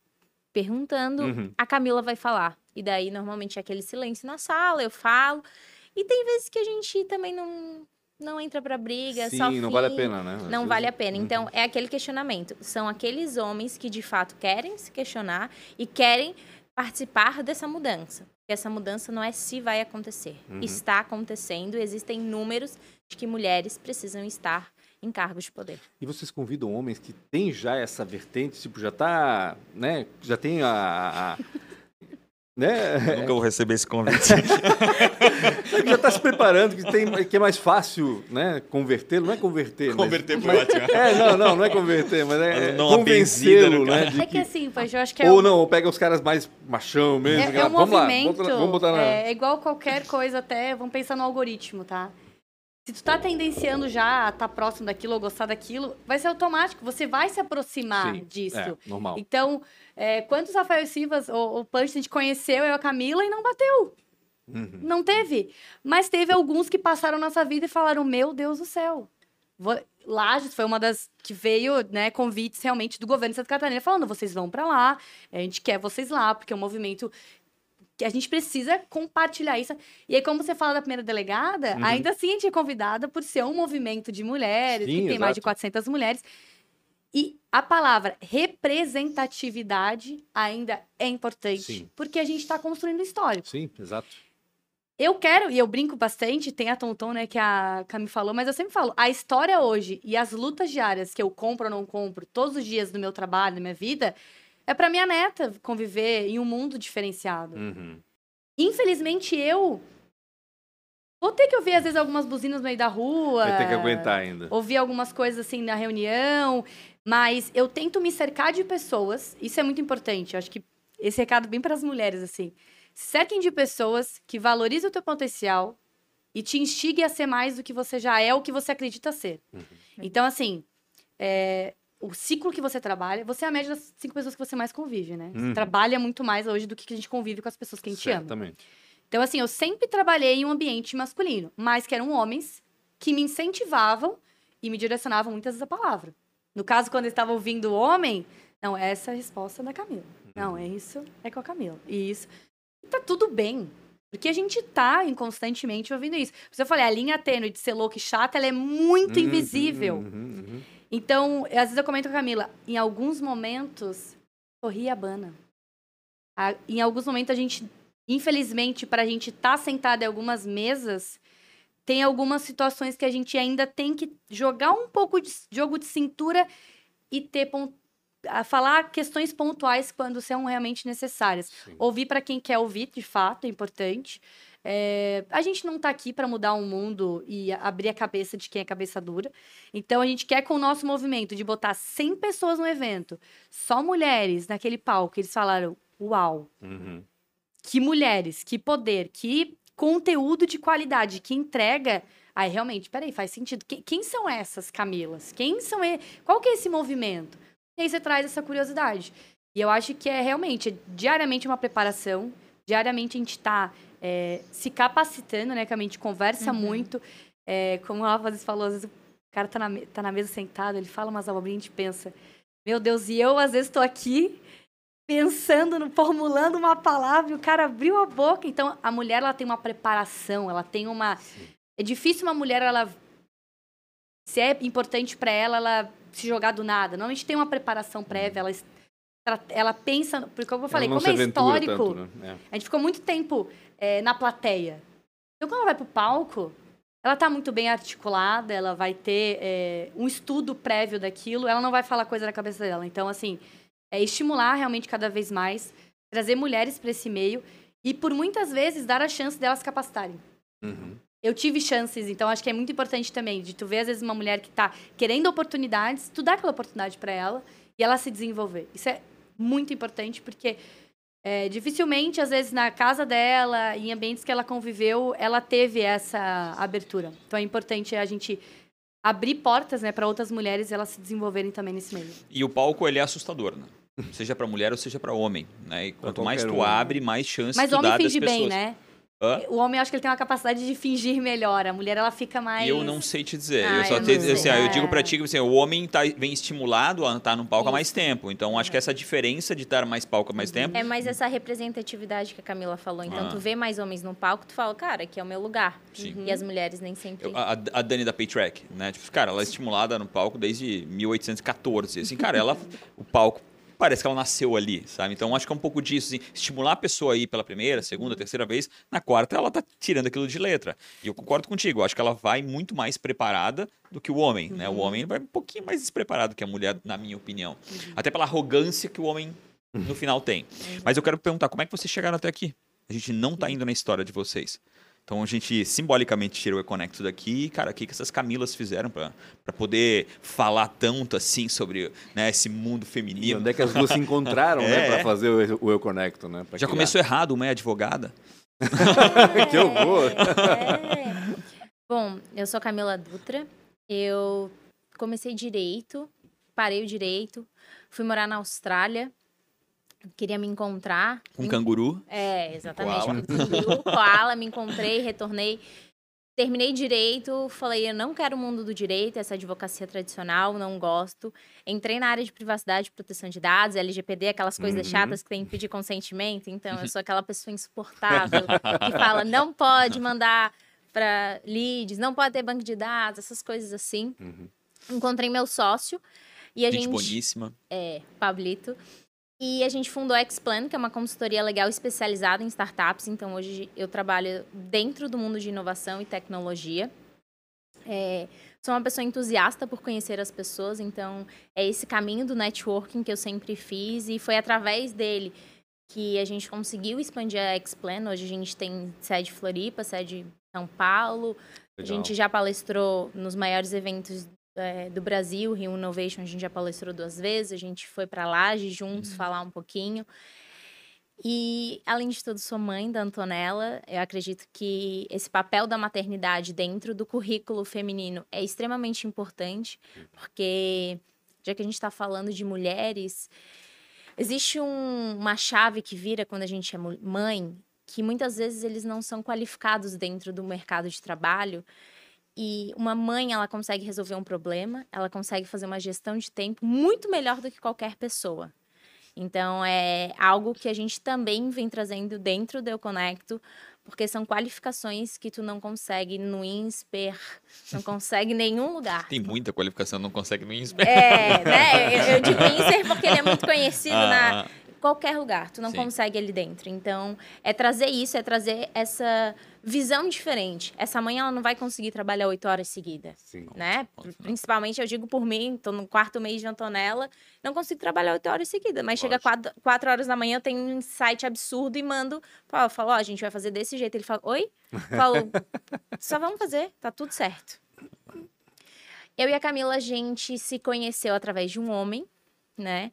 perguntando, uhum. a Camila vai falar. E daí, normalmente, é aquele silêncio na sala, eu falo. E tem vezes que a gente também não, não entra pra briga, Sim, só não vale a pena, né? Às não vezes... vale a pena. Então, uhum. é aquele questionamento. São aqueles homens que, de fato, querem se questionar e querem participar dessa mudança. Essa mudança não é se vai acontecer. Uhum. Está acontecendo, existem números de que mulheres precisam estar em cargos de poder. E vocês convidam homens que têm já essa vertente, tipo, já tá, né, já tem a, a né? Eu nunca vou receber esse convite. já está se preparando, que, tem, que é mais fácil né, convertê-lo. Não é converter. Converter mas, ótimo. É, não, não, não é converter, mas é convencê-lo. Né, é que assim, pois eu acho que é. Ou não, ou pega os caras mais machão mesmo. É, é um vamos movimento. Lá, vamos botar na... É igual qualquer coisa, até. Vamos pensar no algoritmo, tá? Se tu tá tendenciando já a estar tá próximo daquilo ou gostar daquilo, vai ser automático. Você vai se aproximar Sim, disso. É, normal. Então, é, quantos Rafael Silvas ou o Punch a gente conheceu, eu e a Camila, e não bateu? Uhum. Não teve. Mas teve alguns que passaram nossa vida e falaram: Meu Deus do céu. Vou... Lages foi uma das que veio, né, convites realmente do governo de Santa Catarina falando: vocês vão para lá, a gente quer vocês lá, porque é um movimento que a gente precisa compartilhar isso. E aí, como você fala da primeira delegada, uhum. ainda assim a gente é convidada por ser um movimento de mulheres, Sim, que tem exato. mais de 400 mulheres. E a palavra representatividade ainda é importante, Sim. porque a gente está construindo histórico. Sim, exato. Eu quero, e eu brinco bastante, tem a Tonton, né, que a Cami falou, mas eu sempre falo, a história hoje e as lutas diárias que eu compro ou não compro, todos os dias do meu trabalho, da minha vida, é para minha neta conviver em um mundo diferenciado. Uhum. Infelizmente, eu vou ter que ouvir, às vezes, algumas buzinas no meio da rua. Vai ter que aguentar ainda. Ouvir algumas coisas, assim, na reunião. Mas eu tento me cercar de pessoas. Isso é muito importante. Eu acho que esse recado bem para as mulheres, assim. Se cerquem de pessoas que valorizem o teu potencial e te instigue a ser mais do que você já é ou que você acredita ser. Uhum. Então, assim, é, o ciclo que você trabalha, você é a média das cinco pessoas que você mais convive, né? Você Uhum. trabalha muito mais hoje do que a gente convive com as pessoas que a gente ama. Certamente. Então, assim, eu sempre trabalhei em um ambiente masculino, mas que eram homens que me incentivavam e me direcionavam muitas vezes a palavra. No caso, quando eu estava ouvindo o homem, não, essa é a resposta da Camila. Não, é isso, é com a Camila. E isso. E tá tudo bem. Porque a gente tá em- constantemente ouvindo isso. Por isso eu falei, a linha tênue de ser louca e chata, ela é muito Uhum, invisível. uhum, uhum. Então, às vezes eu comento com a Camila, em alguns momentos, sorri abana. A- Em alguns momentos a gente, infelizmente, para a gente estar sentado em algumas mesas, tem algumas situações que a gente ainda tem que jogar um pouco de jogo de cintura e ter falar questões pontuais quando são realmente necessárias. Sim. Ouvir para quem quer ouvir, de fato, é importante. É, a gente não está aqui para mudar o mundo e abrir a cabeça de quem é cabeça dura. Então, a gente quer com o nosso movimento de botar 100 pessoas no evento, só mulheres naquele palco, eles falaram: Uau, Uhum. que mulheres, que poder, que conteúdo de qualidade, que entrega. Aí, realmente, peraí, faz sentido. Que- quem são essas Camilas? Quem são. E... Qual que é esse movimento? E aí você traz essa curiosidade. E eu acho que é realmente, é diariamente uma preparação, diariamente a gente está se capacitando, né? Que a gente conversa Uhum. muito. É, como o Rafa falou, às vezes o cara tá na, tá na mesa sentado, ele fala umas abobrinhas, a gente pensa, meu Deus, e eu às vezes estou aqui pensando, no, formulando uma palavra e o cara abriu a boca. Então, a mulher, ela tem uma preparação, ela tem uma... É difícil uma mulher, ela... Se é importante para ela, ela se jogar do nada. Gente tem uma preparação prévia, ela, ela, pensa... Porque, como eu falei, como é histórico... tanto, né? A gente ficou muito tempo é, na plateia. Então, quando ela vai pro palco, ela tá muito bem articulada, ela vai ter é, um estudo prévio daquilo, ela não vai falar coisa na cabeça dela. Então, assim, é estimular realmente cada vez mais, trazer mulheres para esse meio e, por muitas vezes, dar a chance delas capacitarem. Uhum. Eu tive chances, então acho que é muito importante também de tu ver às vezes uma mulher que tá querendo oportunidades, tu dá aquela oportunidade para ela e ela se desenvolver. Isso é muito importante porque é, dificilmente, às vezes, na casa dela, em ambientes que ela conviveu, ela teve essa abertura. Então é importante a gente abrir portas, né, para outras mulheres e elas se desenvolverem também nesse meio. E o palco, ele é assustador, né? Seja pra mulher ou seja pra homem, né? E quanto mais tu um. abre, mais chance Mas tu homem dá das finge bem, pessoas. né? Hã? O homem, eu acho que ele tem uma capacidade de fingir melhor. A mulher, ela fica mais... Eu não sei te dizer. Ah, eu só eu te- assim, ah, eu É. digo pra ti que assim, o homem tá, vem estimulado a estar num palco há Isso. mais tempo. Então, acho que essa diferença de estar mais palco há mais tempo. É mais essa representatividade que a Camila falou. Então, Ah. tu vê mais homens no palco, tu fala, cara, aqui é o meu lugar. Sim. E as mulheres nem sempre. Eu- a, a Dani da Paytrack, né? Tipo, cara, ela é estimulada no palco desde 1814. Assim, cara, ela, o palco parece que ela nasceu ali, sabe? Então acho que é um pouco disso, assim, estimular a pessoa aí pela primeira, segunda, terceira vez, na quarta ela tá tirando aquilo de letra. E eu concordo contigo, acho que ela vai muito mais preparada do que o homem, né? O homem vai um pouquinho mais despreparado que a mulher, na minha opinião. Até pela arrogância que o homem no final tem. Mas eu quero perguntar, como é que vocês chegaram até aqui? A gente não tá indo na história de vocês. Então a gente simbolicamente tira o Econecto daqui. Cara, o que, que essas Camilas fizeram para poder falar tanto assim sobre né, esse mundo E feminino? onde é que as duas se encontraram, né, É. pra fazer o, o Eu Conecto, né? Já criar. começou errado, uma é advogada. que horror! É. Bom, eu sou Camila Dutra. Eu comecei direito, parei o direito, fui morar na Austrália. Queria me encontrar. Com Me canguru. É, exatamente. Koala. Canguru, koala, me encontrei, retornei. Terminei direito, falei, eu não quero o mundo do direito, essa advocacia tradicional, não gosto. Entrei na área de privacidade e proteção de dados, LGPD, aquelas coisas Uhum. chatas que tem que pedir consentimento. Então, eu sou aquela pessoa insuportável que fala, não pode mandar para leads, não pode ter banco de dados, essas coisas assim. Uhum. Encontrei meu sócio e a Gente gente... boníssima. É, Pablito. E a gente fundou a Xplan, que é uma consultoria legal especializada em startups. Então, hoje eu trabalho dentro do mundo de inovação e tecnologia. É, sou uma pessoa entusiasta por conhecer as pessoas, então é esse caminho do networking que eu sempre fiz e foi através dele que a gente conseguiu expandir a Explan. Hoje a gente tem sede Floripa, sede São Paulo. Legal. A gente já palestrou nos maiores eventos é, do Brasil, Rio Innovation, a gente já palestrou duas vezes. A gente foi para Laje juntos uhum. falar um pouquinho. E, além de tudo, sou mãe da Antonella. Eu acredito que esse papel da maternidade dentro do currículo feminino é extremamente importante, porque, já que a gente está falando de mulheres, existe um, uma chave que vira quando a gente é mãe, que muitas vezes eles não são qualificados dentro do mercado de trabalho. E uma mãe, ela consegue resolver um problema, ela consegue fazer uma gestão de tempo muito melhor do que qualquer pessoa. Então, é algo que a gente também vem trazendo dentro do Eu Conecto, porque são qualificações que tu não consegue no INSPER, não consegue em nenhum lugar. Tem muita qualificação, não consegue no INSPER. É, né? Eu, eu digo INSPER porque ele é muito conhecido ah, na ah. Qualquer lugar, tu não Sim. consegue ali dentro. Então, é trazer isso, é trazer essa visão diferente. Essa mãe ela não vai conseguir trabalhar oito horas seguidas, Sim. né? Principalmente eu digo por mim, estou no quarto mês de Antonella, não consigo trabalhar oito horas seguidas, mas chega quatro, quatro horas da manhã, eu tenho um insight absurdo e mando, pô, eu falo, ó, oh, a gente vai fazer desse jeito. Ele fala, oi? Falo, só vamos fazer, tá tudo certo. Eu e a Camila, a gente se conheceu através de um homem, né?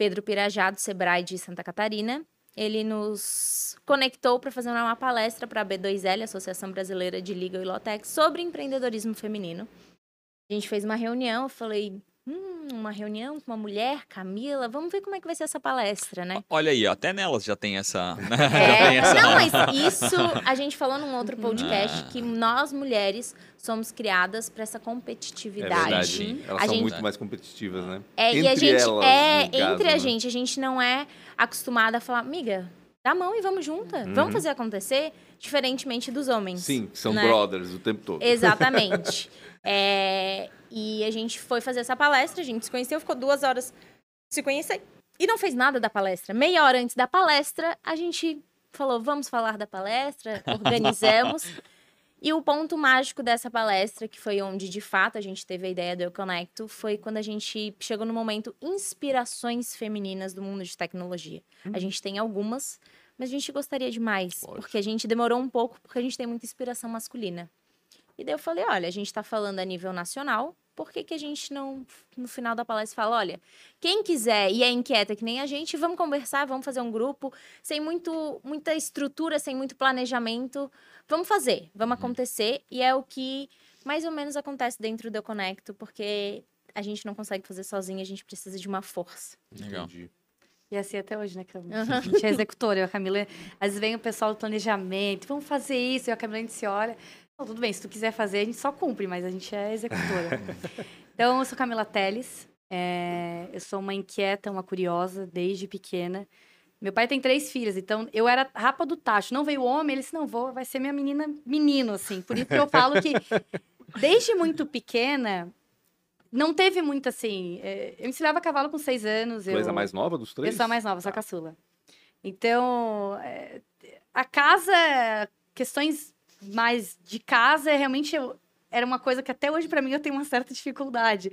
Pedro Pirajá, do Sebrae de Santa Catarina ele nos conectou para fazer uma palestra para a B2L, Associação Brasileira de Legal e Lotex, sobre empreendedorismo feminino. A gente fez uma reunião, eu falei, hum, uma reunião com uma mulher, Camila, vamos ver como é que vai ser essa palestra, né? Olha aí, até nelas já tem essa... Né? É, tem essa... Não, mas isso a gente falou num outro podcast, ah. que nós mulheres somos criadas para essa competitividade. É verdade. Elas a são gente... muito mais competitivas, né? É, entre e a gente elas, é entre caso, a né? gente, a gente não é acostumada a falar, amiga, dá a mão e vamos junta, uhum. vamos fazer acontecer, diferentemente dos homens. Sim, são né? brothers o tempo todo. Exatamente. é, e a gente foi fazer essa palestra, a gente se conheceu, ficou duas horas se conhecer e não fez nada da palestra. Meia hora antes da palestra, a gente falou, vamos falar da palestra, organizamos. E o ponto mágico dessa palestra, que foi onde de fato a gente teve a ideia do Eu Conecto, foi quando a gente chegou no momento inspirações femininas do mundo de tecnologia. Hum. A gente tem algumas, mas a gente gostaria de mais, Pode. porque a gente demorou um pouco, porque a gente tem muita inspiração masculina. E daí eu falei, olha, a gente está falando a nível nacional, por que, que a gente não, no final da palestra, fala, olha, quem quiser e é inquieta que nem a gente, vamos conversar, vamos fazer um grupo, sem muito, muita estrutura, sem muito planejamento, vamos fazer, vamos uhum. acontecer, e é o que mais ou menos acontece dentro do Eu Conecto, porque a gente não consegue fazer sozinho, a gente precisa de uma força. Legal. Entendi. E assim até hoje, né, Camila? Uhum. A gente é executora, eu, a Camila, às vezes vem o pessoal do planejamento, vamos fazer isso, e a Camila a gente se olha, tudo bem, se tu quiser fazer, a gente só cumpre, mas a gente é executora. então, eu sou Camila Teles. É, eu sou uma inquieta, uma curiosa, desde pequena. Meu pai tem três filhas, então eu era rapa do tacho. Não veio homem, ele disse, não, vou, vai ser minha menina menino, assim. Por isso que eu falo que, desde muito pequena, não teve muito, assim... É, eu ensinava cavalo com seis anos. Tu eu, és a mais nova dos três? Eu sou a mais nova, sou a caçula. Então, é, a casa, questões mais de casa, realmente eu, era uma coisa que até hoje para mim eu tenho uma certa dificuldade.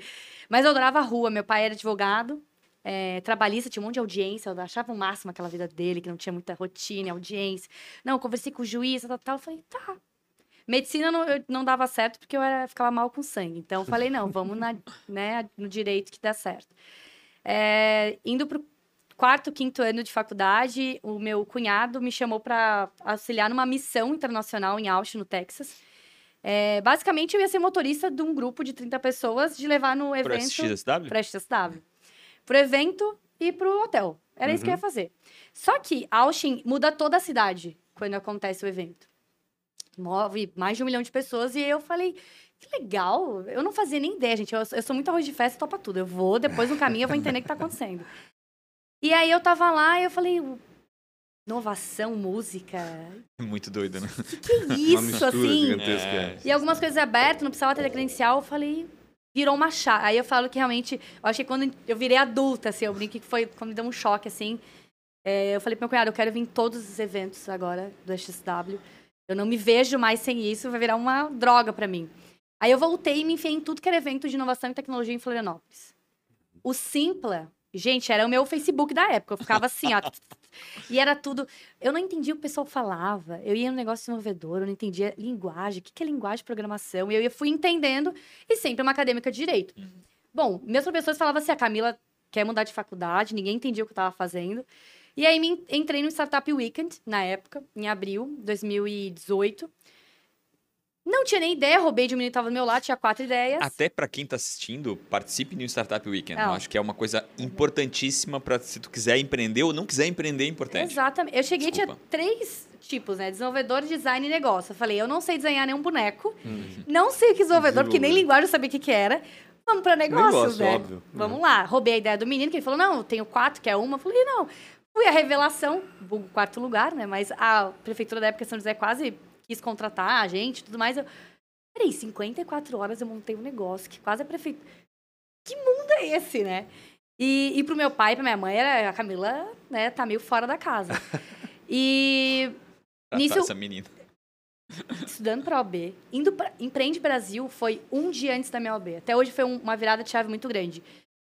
Mas eu adorava a rua. Meu pai era advogado, é, trabalhista, tinha um monte de audiência. Eu achava o máximo aquela vida dele, que não tinha muita rotina, audiência. Não, eu conversei com o juiz, tal, tal. Eu falei, tá. Medicina não, não dava certo porque eu era, ficava mal com sangue. Então eu falei, não, vamos na, né, no direito que dá certo. É, indo pro quarto, quinto ano de faculdade, o meu cunhado me chamou para auxiliar numa missão internacional em Austin, no Texas. É, basicamente, eu ia ser motorista de um grupo de 30 pessoas de levar no evento... Para XSW? Para XSW. Pro evento e pro hotel. Era uhum. isso que eu ia uhum. fazer. Só que Austin muda toda a cidade quando acontece o evento. Move mais de um milhão de pessoas e eu falei... Que legal! Eu não fazia nem ideia, gente. Eu, eu sou muito arroz de festa, topa tudo. Eu vou, depois no caminho eu vou entender o que tá acontecendo. E aí eu tava lá e eu falei, inovação, música. Muito doido, né? Que, que é isso, assim? É. E algumas coisas abertas, não precisava ter credencial, eu falei, virou uma chá. Aí eu falo que realmente, eu acho que quando eu virei adulta, assim, eu brinco que foi quando me deu um choque, assim. É, eu falei pro meu cunhado, eu quero vir em todos os eventos agora do XW. Eu não me vejo mais sem isso, vai virar uma droga para mim. Aí eu voltei e me enfiei em tudo que era evento de inovação e tecnologia em Florianópolis. O Simpla, gente, era o meu Facebook da época. Eu ficava assim, ó. E era tudo. Eu não entendia o que o pessoal falava. Eu ia no negócio desenvolvedor, eu não entendia linguagem. O que é linguagem de programação? E eu fui entendendo, e sempre uma acadêmica de direito. Bom, meus professores falavam assim: a Camila quer mudar de faculdade, ninguém entendia o que eu estava fazendo. E aí me entrei no Startup Weekend, na época, em abril de 2018. Não tinha nem ideia, roubei de um menino que tava do meu lado, tinha quatro ideias. Até para quem tá assistindo, participe no Startup Weekend. Não. Eu acho que é uma coisa importantíssima para se tu quiser empreender ou não quiser empreender, é importante. Exatamente. Eu cheguei, tinha Desculpa. três tipos, né? Desenvolvedor, design e negócio. Eu falei, eu não sei desenhar nenhum boneco, não sei o que é desenvolvedor, porque nem linguagem eu sabia o que, que era. Vamos para negócios, Negócio, né? óbvio. Vamos lá. Roubei a ideia do menino, que ele falou, não, eu tenho quatro, que é uma. Eu falei, não. Fui a revelação, vulgo quarto lugar, né? Mas a prefeitura da época, São José, quase quis contratar a gente e tudo mais. Eu, peraí, 54 horas eu montei um negócio, que quase a prefeitura... Que mundo é esse, né? E, e pro meu pai e pra minha mãe, era, a Camila, né, tá meio fora da casa. E Tratar Nisso- essa menina. estudando pra OB, indo pra Empreende Brasil foi um dia antes da minha OB. Até hoje foi um- uma virada de chave muito grande.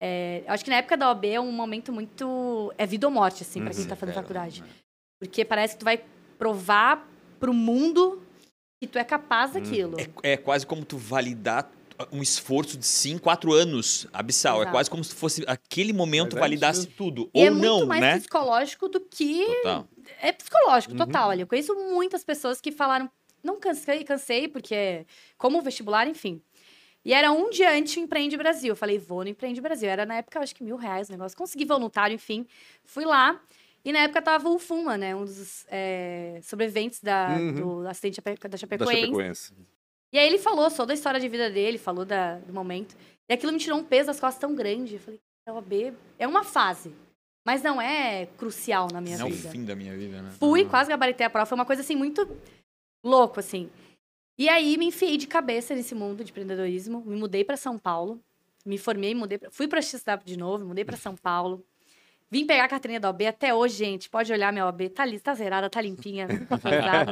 É, acho que na época da OB é um momento muito. É vida ou morte, assim, pra quem Uhum, tá fazendo É, faculdade. né? Porque parece que tu vai provar pro mundo que tu é capaz daquilo. É, é quase como tu validar um esforço de 5, 4 anos abissal. É Exato. quase como se fosse aquele momento é validasse tudo. E é Ou não, muito mais né? psicológico do que Total. é psicológico, Uhum. total. Ali. Eu conheço muitas pessoas que falaram, não cansei, cansei, porque como vestibular, enfim. E era um dia antes do Empreende Brasil. Eu falei, vou no Empreende Brasil. Era na época, eu acho que mil reais o negócio. Consegui voluntário, enfim. Fui lá. E na época tava o Fuma, né? Um dos é, sobreviventes da, Uhum. do Chape- da Da Chapecoense. Chapecoense. E aí ele falou só da história de vida dele, falou da- do momento. E aquilo me tirou um peso das costas tão grande. Eu falei, a OAB é uma fase, mas não é crucial na minha Não é o vida. fim da minha vida, né? Fui, quase gabaritei a prova. Foi uma coisa assim muito louco, assim. E aí me enfiei de cabeça nesse mundo de empreendedorismo. Me mudei para São Paulo. Me formei, mudei pra... fui para XW de novo, mudei para São Paulo. Vim pegar a carteirinha da OAB até hoje, gente. Pode olhar minha OAB, tá ali, tá zerada, tá limpinha,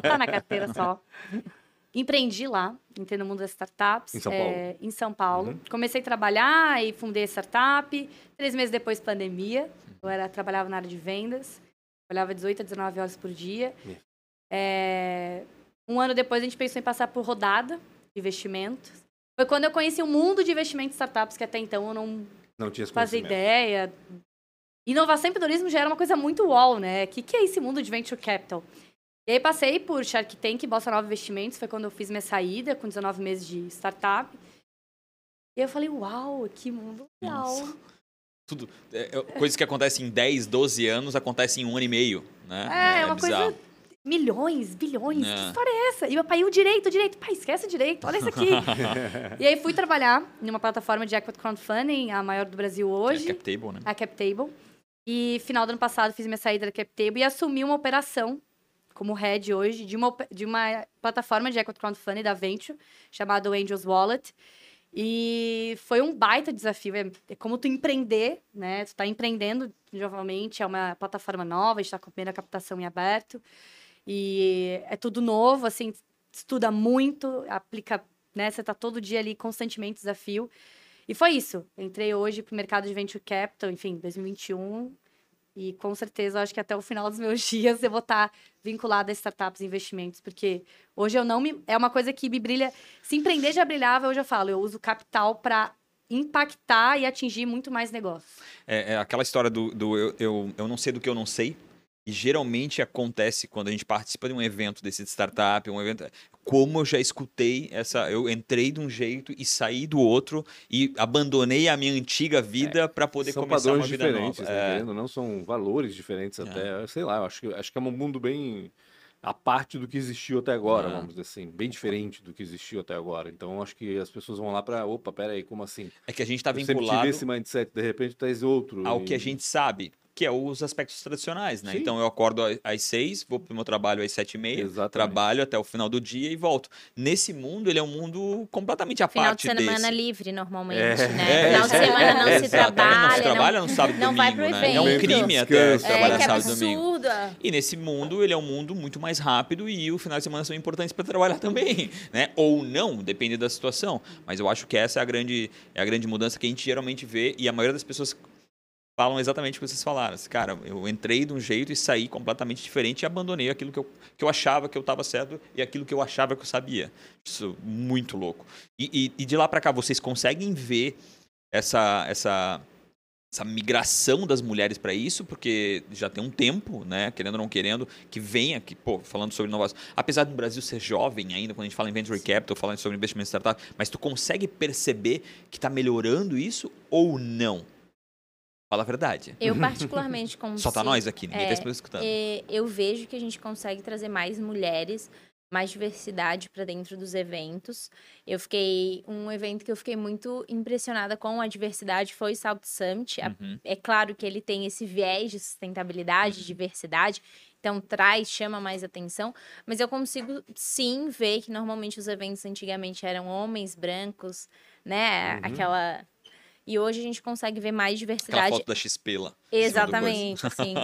tá na carteira só. Empreendi lá, entrei no mundo das startups. Em São é, em São Paulo. Uhum. Comecei a trabalhar e fundei a startup. Três meses depois, pandemia. Eu era, trabalhava na área de vendas. Trabalhava 18 a 19 horas por dia. Yeah. É, um ano depois, a gente pensou em passar por rodada de investimentos. Foi quando eu conheci o mundo de investimentos e startups, que até então eu não Não tinha fazia ideia. Inovação e empreendedorismo já era uma coisa muito wall, né? O que, que é esse mundo de venture capital? E aí passei por Shark Tank e Bossa Nova Investimentos, foi quando eu fiz minha saída, com 19 meses de startup. E aí eu falei, uau, que mundo. Nossa. Tudo, é, é, coisas que acontecem em 10, 12 anos acontecem em um ano e meio, né? É, é uma bizarro. coisa... Milhões, bilhões, É. que história é essa? E meu pai, o direito, o direito. Pai, esquece o direito, olha isso aqui. e aí fui trabalhar numa plataforma de equity crowdfunding, a maior do Brasil hoje. É cap table, né? a CapTable. E final do ano passado fiz minha saída da CapTable e assumi uma operação como head hoje de uma, de uma plataforma de equity crowdfunding da Venture, chamada Angels Wallet. E foi um baita desafio. É, é como tu empreender, né? Tu tá empreendendo novamente, é uma plataforma nova, a gente tá com a primeira captação em aberto. E é tudo novo, assim, estuda muito, aplica, né? Você tá todo dia ali constantemente desafio. E foi isso. Entrei hoje pro mercado de venture capital, enfim, 2021. E com certeza, acho que até o final dos meus dias eu vou estar vinculada a startups e investimentos, porque hoje eu não me. É uma coisa que me brilha. Se empreender já brilhava, hoje eu falo, eu uso capital para impactar e atingir muito mais negócios. É, é aquela história do, do eu, eu, eu não sei do que eu não sei. E geralmente acontece quando a gente participa de um evento desse de startup, um evento. Como eu já escutei essa. Eu entrei de um jeito e saí do outro e abandonei a minha antiga vida para poder São começar uma vida diferentes, nova. né? É. Querendo não, são valores diferentes É. até. Sei lá, eu acho que, acho que é um mundo bem a parte do que existiu até agora, É. vamos dizer assim, bem diferente do que existiu até agora. Então acho que as pessoas vão lá para, opa, pera aí, como assim? É que a gente está eu sempre tive vinculado esse mindset, de repente és outro. ao e- que a gente sabe. Que é os aspectos tradicionais, né? Sim. Então eu acordo às seis, vou pro meu trabalho às sete e meia, Exatamente. trabalho até o final do dia e volto. Nesse mundo, ele é um mundo completamente à Final de parte semana desse. livre, normalmente, É. né? É, Final de é, semana não é, se exato. trabalha. Não se trabalha no sábado e não vai domingo, pro né? É um evento. crime até. É, trabalhar que sábado e domingo. E nesse mundo, ele é um mundo muito mais rápido e o final de semana são importantes para trabalhar também, né? Ou não, depende da situação. Mas eu acho que essa é a grande, é a grande mudança que a gente geralmente vê e a maioria das pessoas falam exatamente o que vocês falaram. Assim, Cara, eu entrei de um jeito e saí completamente diferente e abandonei aquilo que eu, que eu achava que eu estava certo e aquilo que eu achava que eu sabia. Isso é muito louco. E, e- e de lá para cá, vocês conseguem ver essa, essa, essa migração das mulheres para isso, porque já tem um tempo, né, querendo ou não querendo, que venha, que, pô, falando sobre inovação. Apesar do Brasil ser jovem ainda, quando a gente fala em venture capital, falando sobre investimento em startup, mas tu consegue perceber que está melhorando isso ou não? Fala a verdade. Eu particularmente consigo. Só tá nós aqui, ninguém É, tá escutando. É, eu vejo que a gente consegue trazer mais mulheres, mais diversidade para dentro dos eventos. Eu fiquei um evento que eu fiquei muito impressionada com a diversidade foi o South Summit. Uhum. É claro que ele tem esse viés de sustentabilidade, diversidade, então traz, chama mais atenção, mas eu consigo sim ver que normalmente os eventos antigamente eram homens brancos, né? Uhum. Aquela e hoje a gente consegue ver mais Aquela diversidade. foto da XP lá. Exatamente, assim.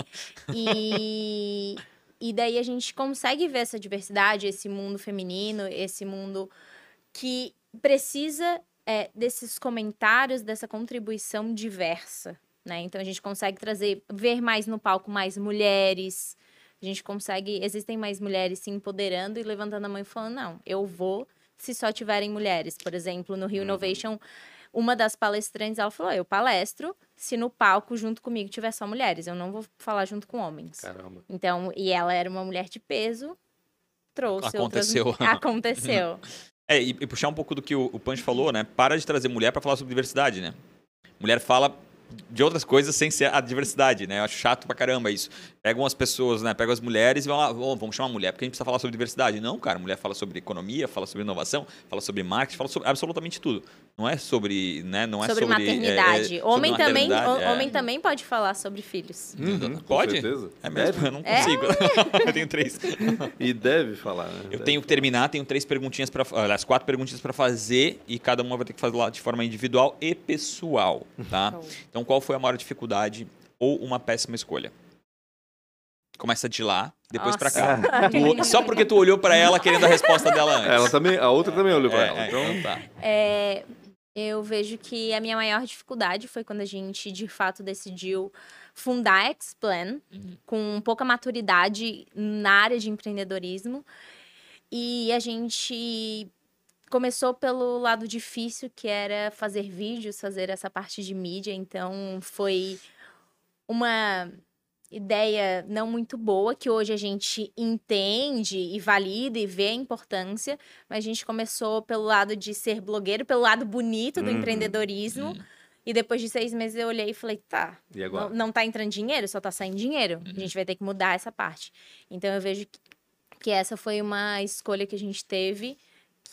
E, e daí a gente consegue ver essa diversidade, esse mundo feminino, esse mundo que precisa é, desses comentários, dessa contribuição diversa, né? Então a gente consegue trazer, ver mais no palco mais mulheres. A gente consegue, existem mais mulheres se empoderando e levantando a mão e falando, não, eu vou se só tiverem mulheres. Por exemplo, no Rio Innovation, uma das palestrantes, ela falou, eu palestro se no palco junto comigo tiver só mulheres, eu não vou falar junto com homens. Caramba. Então, e ela era uma mulher de peso, trouxe Aconteceu. outras... Aconteceu. É, e, e puxar um pouco do que o, o Punch falou, né? Para de trazer mulher para falar sobre diversidade, né? Mulher fala de outras coisas sem ser a diversidade, né? Eu acho chato pra caramba isso. Pegam as pessoas, né? Pegam as mulheres e vão lá, "Ô, vamos chamar mulher porque a gente precisa falar sobre diversidade. Não, cara, mulher fala sobre economia, fala sobre inovação, fala sobre marketing, fala sobre absolutamente tudo. Não é sobre, né? Não é sobre, sobre, maternidade. é, é, homem, sobre também, maternidade, é. homem também pode falar sobre filhos. Uhum, com Pode? certeza. É mesmo? Deve. Eu não É. consigo. eu tenho três. E deve falar, né? Eu Deve. tenho que terminar, tenho três perguntinhas para, aliás, quatro perguntinhas para fazer e cada uma vai ter que fazer lá de forma individual e pessoal, tá? Então, qual foi a maior dificuldade ou uma péssima escolha? Começa de lá, depois pra cá. Tu- só porque tu olhou pra ela querendo a resposta dela antes. Ela também, a outra também olhou pra É, ela. é, Então, então tá. É, eu vejo que a minha maior dificuldade foi quando a gente, de fato, decidiu fundar a X-Plan Uhum. com pouca maturidade na área de empreendedorismo. E a gente começou pelo lado difícil, que era fazer vídeos, fazer essa parte de mídia. Então, foi uma ideia não muito boa, que hoje a gente entende e valida e vê a importância, mas a gente começou pelo lado de ser blogueiro, pelo lado bonito do Uhum. empreendedorismo. E depois de seis meses eu olhei e falei, tá, e agora? não, não tá entrando dinheiro, só tá saindo dinheiro. Uhum. A gente vai ter que mudar essa parte. Então eu vejo que, que essa foi uma escolha que a gente teve.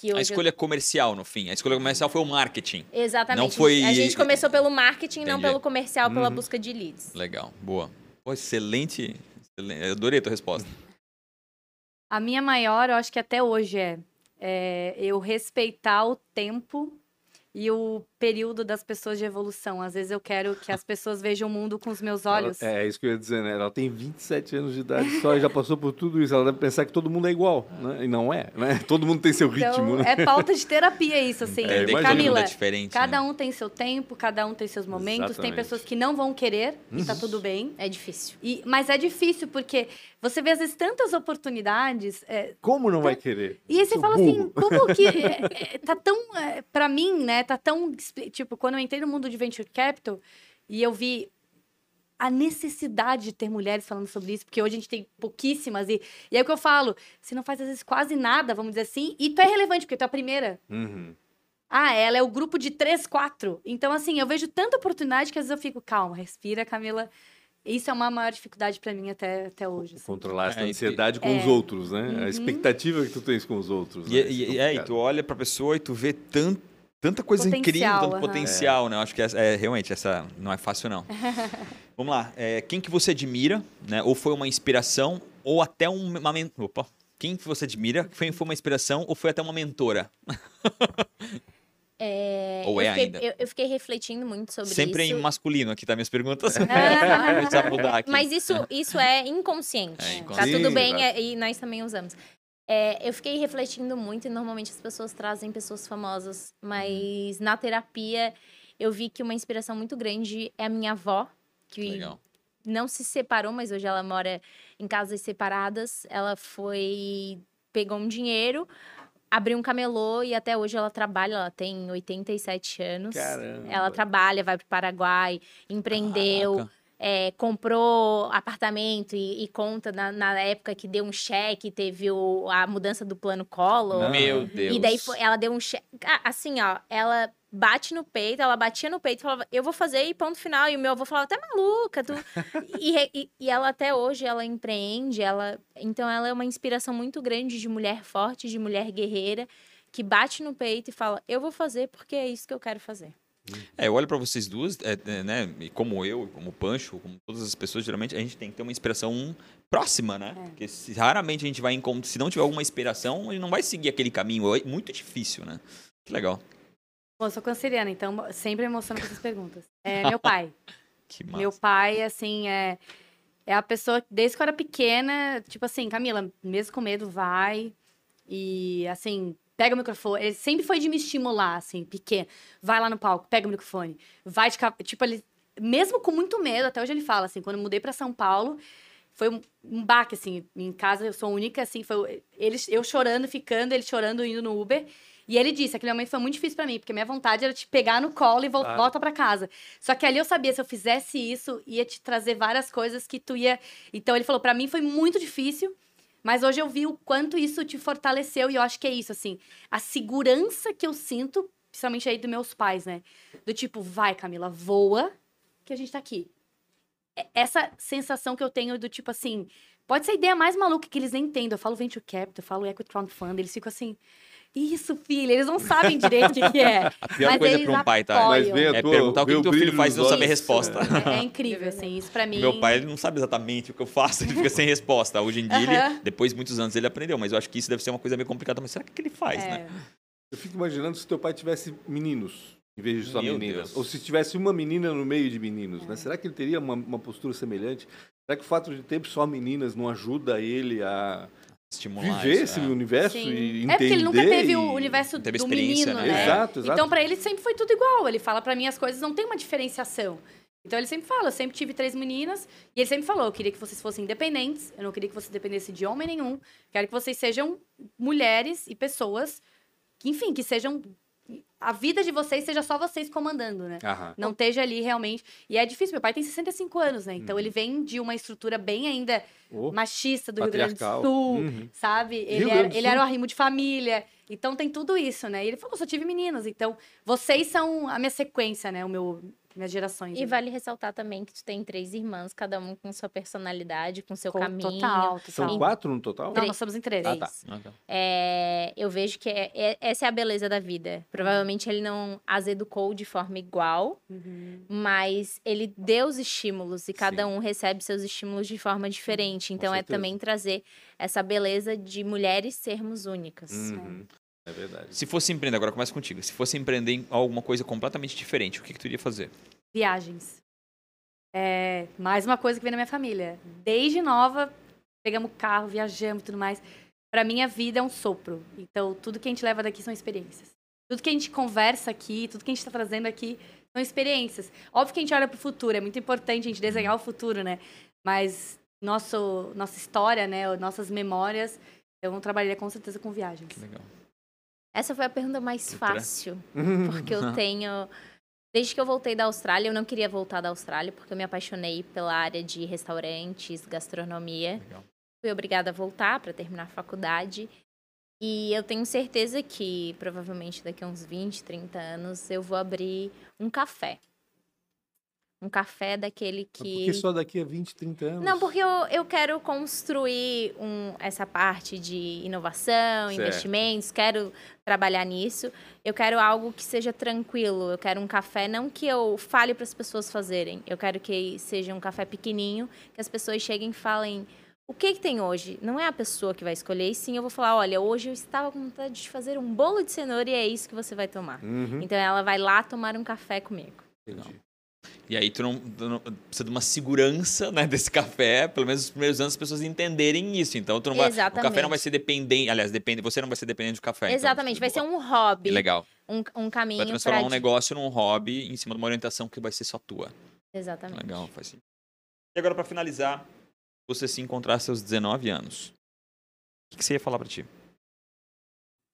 A eu- escolha comercial, no fim. A escolha comercial foi o marketing. Exatamente. não foi- A gente começou pelo marketing, não Entendi. pelo comercial, pela Uhum. busca de leads. Legal, boa. Pô, excelente. excelente. Adorei a tua resposta. A minha maior, eu acho que até hoje é, é eu respeitar o tempo e o período das pessoas de evolução. Às vezes eu quero que as pessoas vejam o mundo com os meus olhos. Ela- é, é isso que eu ia dizer, né? Ela tem 27 anos de idade só e já passou por tudo isso. Ela deve pensar que todo mundo é igual, né? E não é, né? Todo mundo tem seu ritmo, Então, né? é pauta de terapia isso, assim. É, Camila, é diferente. cada né? um tem seu tempo, cada um tem seus momentos. Tem Exatamente. pessoas que não vão querer e Uhum. tá tudo bem. É difícil. E, mas é difícil, porque você vê, às vezes, tantas oportunidades. é, Como não vai querer? E aí você fala burro. assim, como que. é, é, tá tão. É, pra mim, né? Tá tão. Tipo, quando eu entrei no mundo de venture capital e eu vi a necessidade de ter mulheres falando sobre isso, porque hoje a gente tem pouquíssimas. E, e aí o que eu falo, você não faz às vezes quase nada, vamos dizer assim, e tu é relevante, porque tu é a primeira. Uhum. Ah, ela é o grupo de três, quatro. Então, assim, eu vejo tanta oportunidade que às vezes eu fico, calma, respira, Camila. Isso é uma maior dificuldade pra mim até, até hoje. assim. Controlar essa É, ansiedade com é. os outros, né? Uhum. A expectativa que tu tens com os outros. E, né? e- é, e complicado. tu olha pra pessoa e tu vê tan- tanta coisa incrível, Potencial, tanto aham. potencial, né? Eu acho que essa, é, realmente essa não é fácil, não. Vamos lá. é, quem que você admira, né? Ou foi uma inspiração, ou até um- uma Opa. Quem que você admira? Foi, foi uma inspiração ou foi até uma mentora? É, Ou eu é fiquei, ainda? Eu, eu fiquei refletindo muito sobre Sempre isso. em masculino aqui, tá? Minhas perguntas. Ah. Mas isso, isso é inconsciente. É Tá inconsciente. tudo Sim, bem é, e nós também usamos. É, eu fiquei refletindo muito e normalmente as pessoas trazem pessoas famosas, mas na terapia eu vi que uma inspiração muito grande é a minha avó, que Legal. não se separou, mas hoje ela mora em casas separadas. Ela foi. pegou um dinheiro, abriu um camelô e até hoje ela trabalha. Ela tem 87 anos. Caramba. Ela trabalha, vai para o Paraguai, empreendeu. Caraca. É, comprou apartamento e, e conta na, na época que deu um cheque, teve o- a mudança do plano Collor. Meu Deus. E daí foi- ela deu um cheque. Assim, ó, ela bate no peito, ela batia no peito e falava, eu vou fazer e ponto final. E o meu avô falava, tá maluca, tu. e, e, e ela até hoje, ela empreende, ela. Então ela é uma inspiração muito grande de mulher forte, de mulher guerreira, que bate no peito e fala, eu vou fazer porque é isso que eu quero fazer. É, eu olho pra vocês duas, é, é, né? E como eu, como o Pancho, como todas as pessoas, geralmente a gente tem que ter uma inspiração próxima, né? É. Porque se, raramente a gente vai encontrar. Se não tiver alguma inspiração, gente não vai seguir aquele caminho. É muito difícil, né? Que legal. Bom, eu sou canceriana, então sempre emociono com essas perguntas. É meu pai. Que massa. Meu pai, assim, é, é a pessoa, que, desde que eu era pequena, tipo assim, Camila, mesmo com medo, vai. E, assim, pega o microfone. Ele sempre foi de me estimular, assim, pequeno. Vai lá no palco, pega o microfone. Vai de. Tipo, ele, mesmo com muito medo, até hoje ele fala, assim, quando eu mudei pra São Paulo, foi um, um baque, assim. Em casa eu sou única, assim, foi ele, eu chorando, ficando, ele chorando, indo no Uber. E ele disse, aquele momento foi muito difícil pra mim, porque minha vontade era te pegar no colo e vol Claro. volta pra casa. Só que ali eu sabia, se eu fizesse isso, ia te trazer várias coisas que tu ia... Então ele falou, pra mim foi muito difícil, mas hoje eu vi o quanto isso te fortaleceu e eu acho que é isso, assim. A segurança que eu sinto, principalmente aí dos meus pais, né? Do tipo, vai Camila, voa, que a gente tá aqui. É- Essa sensação que eu tenho do tipo assim, pode ser a ideia mais maluca que eles nem entendem. Eu falo venture capital, eu falo equity crowdfunding, eles ficam assim, isso, filha, eles não sabem direito o que, que é. A pior Mas coisa pra um pai, tá? Mas vê É tua, perguntar o que que teu filho faz e não saber a resposta. É, é incrível, assim, isso pra mim. Meu pai ele não sabe exatamente o que eu faço, ele fica sem resposta. Hoje em dia, ele- Aham. depois de muitos anos, ele aprendeu, mas eu acho que isso deve ser uma coisa meio complicada. Mas será que, que ele faz, é, né? Eu fico imaginando se teu pai tivesse meninos, em vez de só Meu meninas. Deus. Ou se tivesse uma menina no meio de meninos, né? Será que ele teria uma, uma postura semelhante? Será que o fato de ter só meninas não ajuda ele a Estimular viver isso, esse é. universo Sim. e entender? É porque ele nunca teve e- o universo Teve do menino, né? né? Exato, exato. Então, pra ele sempre foi tudo igual. Ele fala pra mim as coisas não tem uma diferenciação. Então ele sempre fala, eu sempre tive três meninas, e ele sempre falou, eu queria que vocês fossem independentes, eu não queria que vocês dependessem de homem nenhum, quero que vocês sejam mulheres e pessoas, que, enfim, que sejam a vida de vocês seja só vocês comandando, né? Aham. Não esteja ali realmente. E é difícil, meu pai tem 65 anos, né? Uhum. Então ele vem de uma estrutura bem ainda Oh, machista do Rio Grande do. Sul, Uhum. sabe? Ele, Grande era, ele Sul? era o arrimo de família. Então tem tudo isso, né? E ele falou, só tive meninas. Então, vocês são a minha sequência, né? O meu, minhas gerações. E né? vale ressaltar também que tu tem três irmãs, cada um com sua personalidade, com seu Co- caminho. Total, São total. quatro no total? Não, nós somos em três. Ah, tá. Ah, tá. É, eu vejo que é- é- essa é a beleza da vida. Provavelmente ele não as educou de forma igual, Uhum. mas ele deu os estímulos e cada Sim. um recebe seus estímulos de forma diferente. Então é também trazer essa beleza de mulheres sermos únicas. Uhum. É verdade. Se fosse empreender, agora começa contigo. Se fosse empreender em alguma coisa completamente diferente, o que, que tu iria fazer? Viagens. É, mais uma coisa que vem na minha família. Desde nova, pegamos carro, viajamos e tudo mais. Pra mim, a vida é um sopro. Então, tudo que a gente leva daqui são experiências. Tudo que a gente conversa aqui, tudo que a gente tá trazendo aqui são experiências. Óbvio que a gente olha pro futuro, é muito importante a gente desenhar o futuro, né? Mas nosso, nossa história, né? Nossas memórias, eu não trabalharia com certeza com viagens. Que legal. Essa foi a pergunta mais fácil, porque eu tenho. Desde que eu voltei da Austrália, eu não queria voltar da Austrália, porque eu me apaixonei pela área de restaurantes, gastronomia. legal. Fui obrigada a voltar para terminar a faculdade. E eu tenho certeza que, provavelmente daqui a uns 20, 30 anos, eu vou abrir um café. Um café daquele que. Porque só daqui a 20, 30 anos. Não, porque eu, eu quero construir um, essa parte de inovação, Certo. investimentos, quero trabalhar nisso. Eu quero algo que seja tranquilo. Eu quero um café, não que eu fale para as pessoas fazerem. Eu quero que seja um café pequenininho, que as pessoas cheguem e falem. O que, que tem hoje? Não é a pessoa que vai escolher, e sim eu vou falar: olha, hoje eu estava com vontade de fazer um bolo de cenoura e é isso que você vai tomar. Uhum. Então ela vai lá tomar um café comigo. Entendi. E aí tu não, tu não- precisa de uma segurança né, desse café, pelo menos nos primeiros anos as pessoas entenderem isso. Então tu não vai, o café não vai ser dependente, aliás, depende, você não vai ser dependente do café. então, Exatamente, vai ser um hobby, Legal. um, um caminho Vai transformar pra um negócio num hobby em cima de uma orientação que vai ser só tua. Exatamente. Legal, faz sentido. E agora, pra finalizar, você se encontrar aos seus 19 anos. O que, que você ia falar pra ti?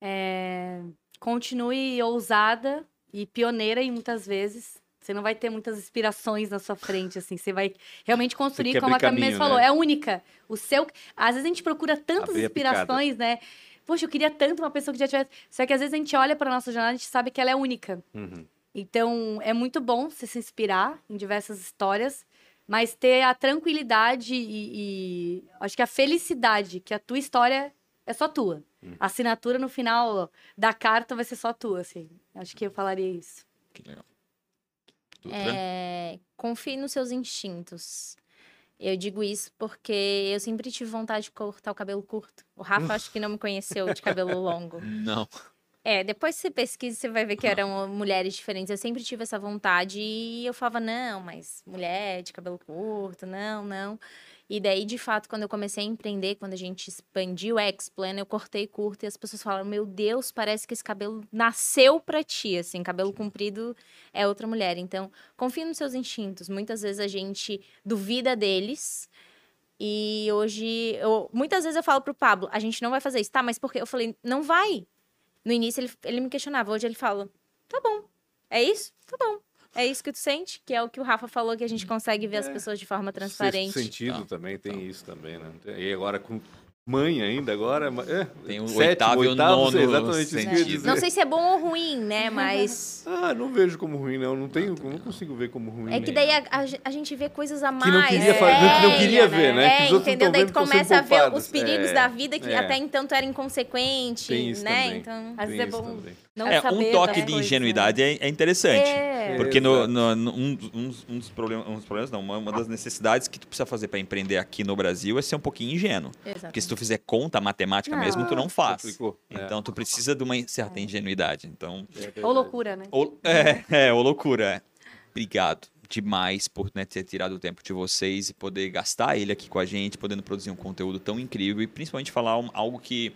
É, continue ousada e pioneira em muitas vezes. Você não vai ter muitas inspirações na sua frente, assim. Você vai realmente construir, como a Camila caminho, falou, né? é única. O seu. Às vezes a gente procura tantas Abrir inspirações, né? Poxa, eu queria tanto uma pessoa que já tivesse. Só que às vezes a gente olha para nossa jornada e a gente sabe que ela é única. Uhum. Então, é muito bom você se inspirar em diversas histórias, mas ter a tranquilidade e, e acho que a felicidade que a tua história é só tua. A assinatura no final da carta vai ser só tua, assim. Acho que eu falaria isso. Que legal. Dutra? É, confie nos seus instintos. Eu digo isso porque eu sempre tive vontade de cortar o cabelo curto. O Rafa acho que não me conheceu de cabelo longo. Não. É, depois você pesquisa, você vai ver que eram mulheres diferentes. Eu sempre tive essa vontade e eu falava, não, mas mulher de cabelo curto, não, não. E daí, de fato, quando eu comecei a empreender, quando a gente expandiu o X-Plan, eu cortei curto e as pessoas falaram, meu Deus, parece que esse cabelo nasceu pra ti, assim, cabelo comprido é outra mulher. Então, confie nos seus instintos. Muitas vezes a gente duvida deles. E hoje, eu, muitas vezes eu falo pro Pablo, a gente não vai fazer isso, tá? Mas por quê? Eu falei, não vai. No início ele, ele me questionava, hoje ele fala, tá bom, é isso? Tá bom. É isso que tu sente? Que é o que o Rafa falou, que a gente consegue ver as É. pessoas de forma Sexto transparente. sentido Tá. também, tem Tá. isso também, né? E agora com mãe ainda, agora... É, Tem o sétimo, oitavo e nono Exatamente isso que. Não sei se é bom ou ruim, né? Mas Ah, não vejo como ruim, não. Não, tenho, não consigo ver como ruim. é que daí a, a, a gente vê coisas a mais. Que não queria fa- que não queria séria, ver, né? Que os É, outros entendeu? Daí tu que começa a ver os perigos É, da vida que é. até então tu era inconsequente, Tem isso né? também. Então. Às vezes é bom também. não É, saber um toque de ingenuidade é, é interessante. É. Porque no, no- no- um, um- um dos problemas, um dos problemas não, uma, uma das necessidades que tu precisa fazer para empreender aqui no Brasil é ser um pouquinho ingênuo. Porque se tu fizer conta matemática Não. mesmo, tu não faz. Complicou. É. Então tu precisa de uma certa ingenuidade. Então, É. Ou loucura, né? ou, é, é, ou loucura. é. Obrigado demais por né, ter tirado o tempo de vocês e poder gastar ele aqui com a gente, podendo produzir um conteúdo tão incrível e principalmente falar um- algo que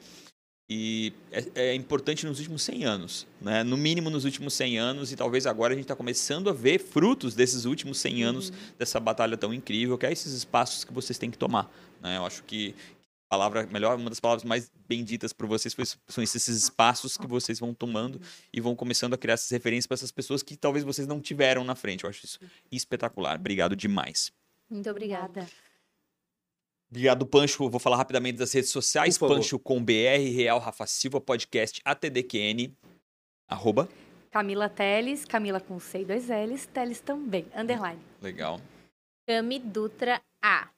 e é, é importante nos últimos 100 anos, né? No mínimo nos últimos 100 anos e talvez agora a gente está começando a ver frutos desses últimos 100 anos dessa batalha tão incrível, que é esses espaços que vocês têm que tomar, né? Eu acho que palavra melhor, uma das palavras mais benditas por vocês foi, são esses espaços que vocês vão tomando e vão começando a criar essas referências para essas pessoas que talvez vocês não tiveram na frente. Eu acho isso espetacular. Obrigado demais. Muito obrigada. Obrigado, Pancho. Vou falar rapidamente das redes sociais. Pancho com BR, Real Rafa Silva, podcast ATDQN, arroba. Camila Teles, Camila com C e dois L's, Teles também, underline. Legal. Cami Dutra A.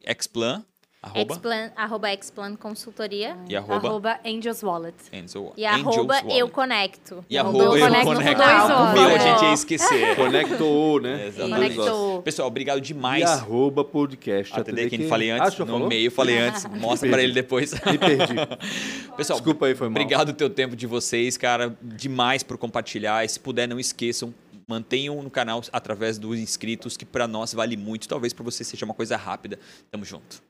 Explan, arroba. Explan, arroba Explan Consultoria. E arroba? Arroba Angels Wallet. Enzo- E Angels arroba Wallet. Eu Conecto. E Arroba arroba eu conecto O meu a gente ia esquecer. Conectou, né? Exatamente. Conectou. Pessoal, obrigado E demais. arroba podcast. ATD, quem ATD, falei Ah, antes, já no falou? meio falei antes. Mostra pra ele depois. Me perdi. Pessoal, Desculpa aí, foi mal. Obrigado o teu tempo de vocês, cara. Demais por compartilhar. E se puder, não esqueçam. Mantenham no canal através dos inscritos, que pra nós vale muito. Talvez pra você seja uma coisa rápida. Tamo junto.